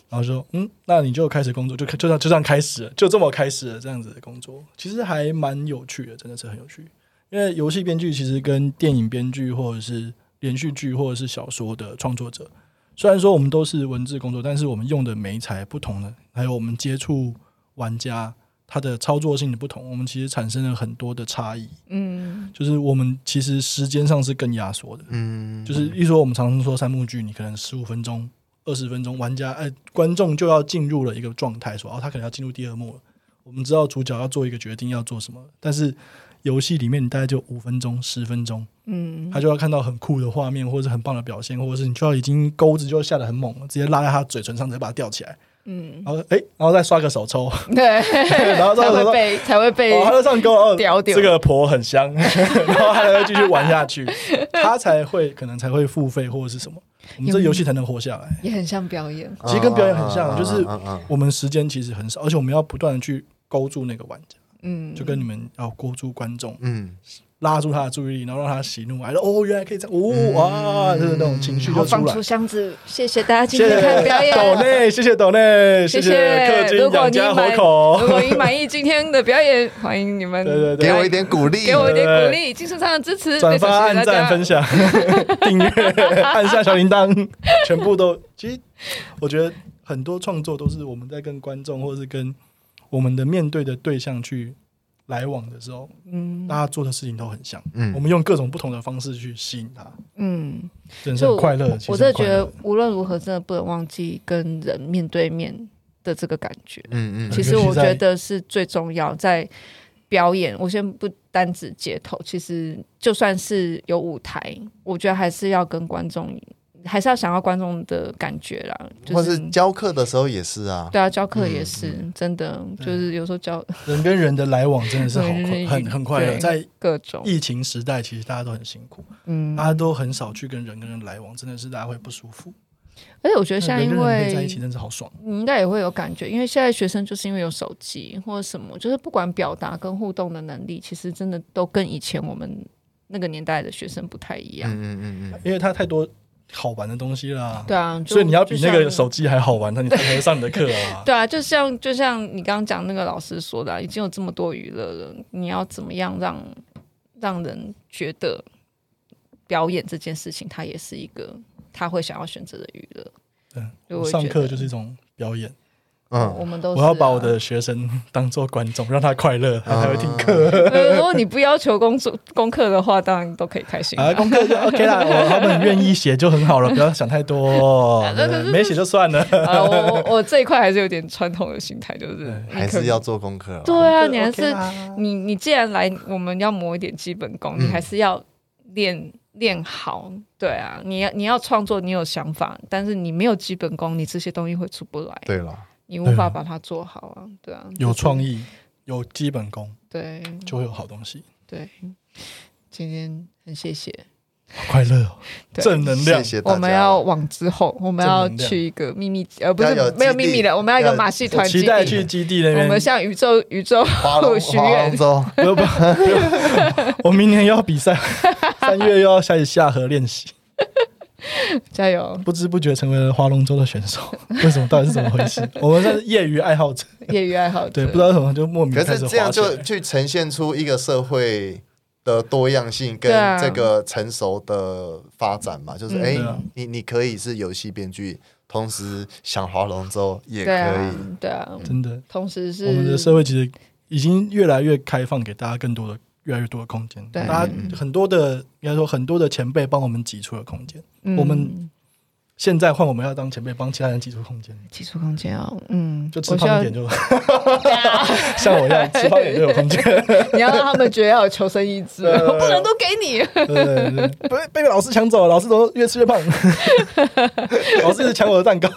[SPEAKER 3] 然后说：“嗯，那你就开始工作，就就这样就这样开始了，就这么开始了这样子的工作。其实还蛮有趣的，真的是很有趣。因为游戏编剧其实跟电影编剧或者是连续剧或者是小说的创作者，虽然说我们都是文字工作，但是我们用的媒材不同的，还有我们接触玩家。”它的操作性的不同，我们其实产生了很多的差异。嗯，就是我们其实时间上是更压缩的。嗯，就是一说我们常常说三幕剧，你可能十五分钟、二十分钟，玩家哎，观众就要进入了一个状态，说哦，他可能要进入第二幕了。我们知道主角要做一个决定，要做什么，但是游戏里面你大概就五分钟、十分钟，嗯，他就要看到很酷的画面，或者是很棒的表现，或者是你就要已经钩子就要下得很猛了，直接拉在他嘴唇上，直接把它吊起来。嗯，然后哎，然后再刷个手抽，
[SPEAKER 1] 对，(laughs) 然后才会被才会被，
[SPEAKER 3] 他就上钩哦，这个婆很香，(laughs) 然后他才会继续玩下去，他才会可能才会付费或者是什么，我们这游戏才能活下来。
[SPEAKER 1] 也很像表演，
[SPEAKER 3] 其实跟表演很像，就是我们时间其实很少，而且我们要不断的去勾住那个玩家，嗯，就跟你们要勾住观众，嗯。拉住他的注意力，然后让他喜怒哀乐。哦，原来可以这样，哦哇，就是那种情绪就出来。
[SPEAKER 1] 放出箱子，谢谢大家今天看表演。
[SPEAKER 3] 抖内，谢谢抖内，谢谢氪金养家活口。
[SPEAKER 1] 如果你满意今天的表演，欢迎你们，(laughs)
[SPEAKER 2] 对对对，给我一点鼓励，
[SPEAKER 1] 给我一点鼓励，精神上的支持，
[SPEAKER 3] 转发、按赞、分享、订阅，按下小铃铛，全部都。其实我觉得很多创作都是我们在跟观众，或是跟我们的面对的对象去。来往的时候，嗯，大家做的事情都很像，嗯，我们用各种不同的方式去吸引他，嗯，真是快乐。
[SPEAKER 1] 我真的觉得无论如何，真的不能忘记跟人面对面的这个感觉，嗯嗯。其实我觉得是最重要，在表演，我先不单指街头，其实就算是有舞台，我觉得还是要跟观众。还是要想要观众的感觉啦，就是、
[SPEAKER 2] 或是教课的时候也是啊。
[SPEAKER 1] 对啊，教课也是、嗯、真的，就是有时候教 (laughs)
[SPEAKER 3] 人跟人的来往真的是好 (laughs) 快很很快乐。在
[SPEAKER 1] 各种
[SPEAKER 3] 疫情时代，其实大家都很辛苦，嗯，大家都很少去跟人跟人来往，真的是大家会不舒服。
[SPEAKER 1] 而且我觉得现在因
[SPEAKER 3] 为在一起真是好爽，
[SPEAKER 1] 你应该也会有感觉，因为现在学生就是因为有手机或者什么，就是不管表达跟互动的能力，其实真的都跟以前我们那个年代的学生不太一样。嗯嗯
[SPEAKER 3] 嗯，因为他太多。好玩的东西啦，
[SPEAKER 1] 对啊，
[SPEAKER 3] 所以你要比那个手机还好玩，那你才能上你的课啊。(laughs)
[SPEAKER 1] 对啊，就像就像你刚刚讲那个老师说的，已经有这么多娱乐了，你要怎么样让让人觉得表演这件事情，它也是一个他会想要选择的娱乐。
[SPEAKER 3] 对，上课就是一种表演。
[SPEAKER 1] 嗯，我们都
[SPEAKER 3] 我要把我的学生当做观众，让他快乐，他才会听课。
[SPEAKER 1] 如果你不要求工作功课的话，当然都可以开心。
[SPEAKER 3] 啊，功课就 OK 啦，我他们愿意写就很好了，(laughs) 不要想太多，没写就算了。
[SPEAKER 1] 啊，我我我这一块还是有点传统的心态，就是
[SPEAKER 2] 还是要做功课。
[SPEAKER 1] 对啊，你还是你你既然来，我们要磨一点基本功，你还是要练练好。对啊，你要你要创作，你有想法，但是你没有基本功，你这些东西会出不来。
[SPEAKER 2] 对了。
[SPEAKER 1] 你无法把它做好啊，对啊，
[SPEAKER 3] 有创意，有基本功，
[SPEAKER 1] 对，
[SPEAKER 3] 就会有好东西。
[SPEAKER 1] 对，今天很谢谢，
[SPEAKER 3] 好快乐哦，(laughs) 正能量。
[SPEAKER 1] 我们要往之后，我们要去一个秘密，呃，不是没有秘密的，我们要一个马戏团，
[SPEAKER 3] 期待去基地那边。
[SPEAKER 1] 我们向宇宙宇宙许愿，
[SPEAKER 3] 不用不用，(laughs) 我明年又要比赛，三月又要开始下河练习。(laughs)
[SPEAKER 1] 加油！
[SPEAKER 3] 不知不觉成为了划龙舟的选手，为什么？到底是怎么回事？我们是业余爱好者，
[SPEAKER 1] 业余爱好者，
[SPEAKER 3] 对，不知道为什么就莫名开始。
[SPEAKER 2] 可是这样就去呈现出一个社会的多样性跟这个成熟的发展嘛？就是哎，你你可以是游戏编剧，同时想划龙舟也可以，
[SPEAKER 1] 对啊，
[SPEAKER 3] 真的。
[SPEAKER 1] 同时是
[SPEAKER 3] 我们的社会其实已经越来越开放，给大家更多的。越来越多的空间，对。大家很多的应该说很多的前辈帮我们挤出了空间。嗯、我们现在换我们要当前辈，帮其他人挤出空间，
[SPEAKER 1] 挤出空间哦！嗯，
[SPEAKER 3] 就吃胖一点就，(laughs) (laughs) 像我一样 (laughs) 吃饱也就有空间。
[SPEAKER 1] 你要让他们觉得要有求生意志，我不能都给你。
[SPEAKER 3] 被被老师抢走了，老师都越吃越胖。老师一直抢我的蛋糕。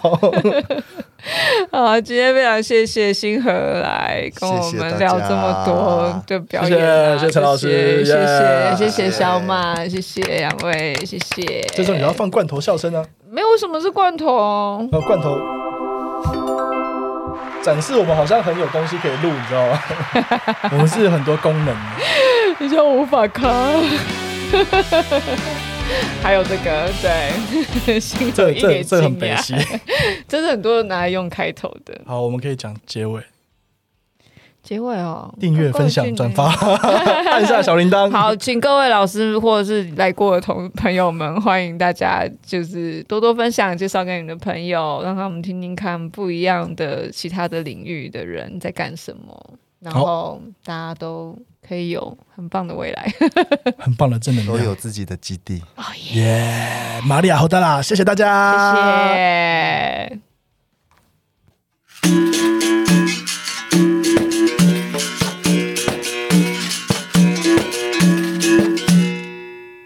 [SPEAKER 1] 好，今天非常谢谢星河来跟我们聊这么多的表演，
[SPEAKER 3] 谢谢陈老师，
[SPEAKER 1] 谢谢谢谢小马，谢谢两位，谢谢。
[SPEAKER 3] 这时候你要放罐头笑声啊？
[SPEAKER 1] 没有，什么是罐头？
[SPEAKER 3] 罐头展示我们好像很有东西可以录，你知道吗？(laughs) 我们是很多功能，
[SPEAKER 1] 你就无法看。(laughs) 还有这个，对，(laughs)
[SPEAKER 3] 这这这很悲喜，
[SPEAKER 1] 这是很多人拿来用开头的。
[SPEAKER 3] 好，我们可以讲结尾。
[SPEAKER 1] 结尾哦，
[SPEAKER 3] 订阅、分享、转发，(laughs) 按下小铃铛。
[SPEAKER 1] 好，请各位老师或者是来过的同朋友们，欢迎大家就是多多分享，介绍给你的朋友，让他们听听看不一样的其他的领域的人在干什么，然后大家都可以有很棒的未来，(laughs)
[SPEAKER 3] 很棒的正能量，
[SPEAKER 2] 都有自己的基地。
[SPEAKER 1] 哦耶，
[SPEAKER 3] 玛利亚侯达拉，谢谢大家，
[SPEAKER 1] 谢谢。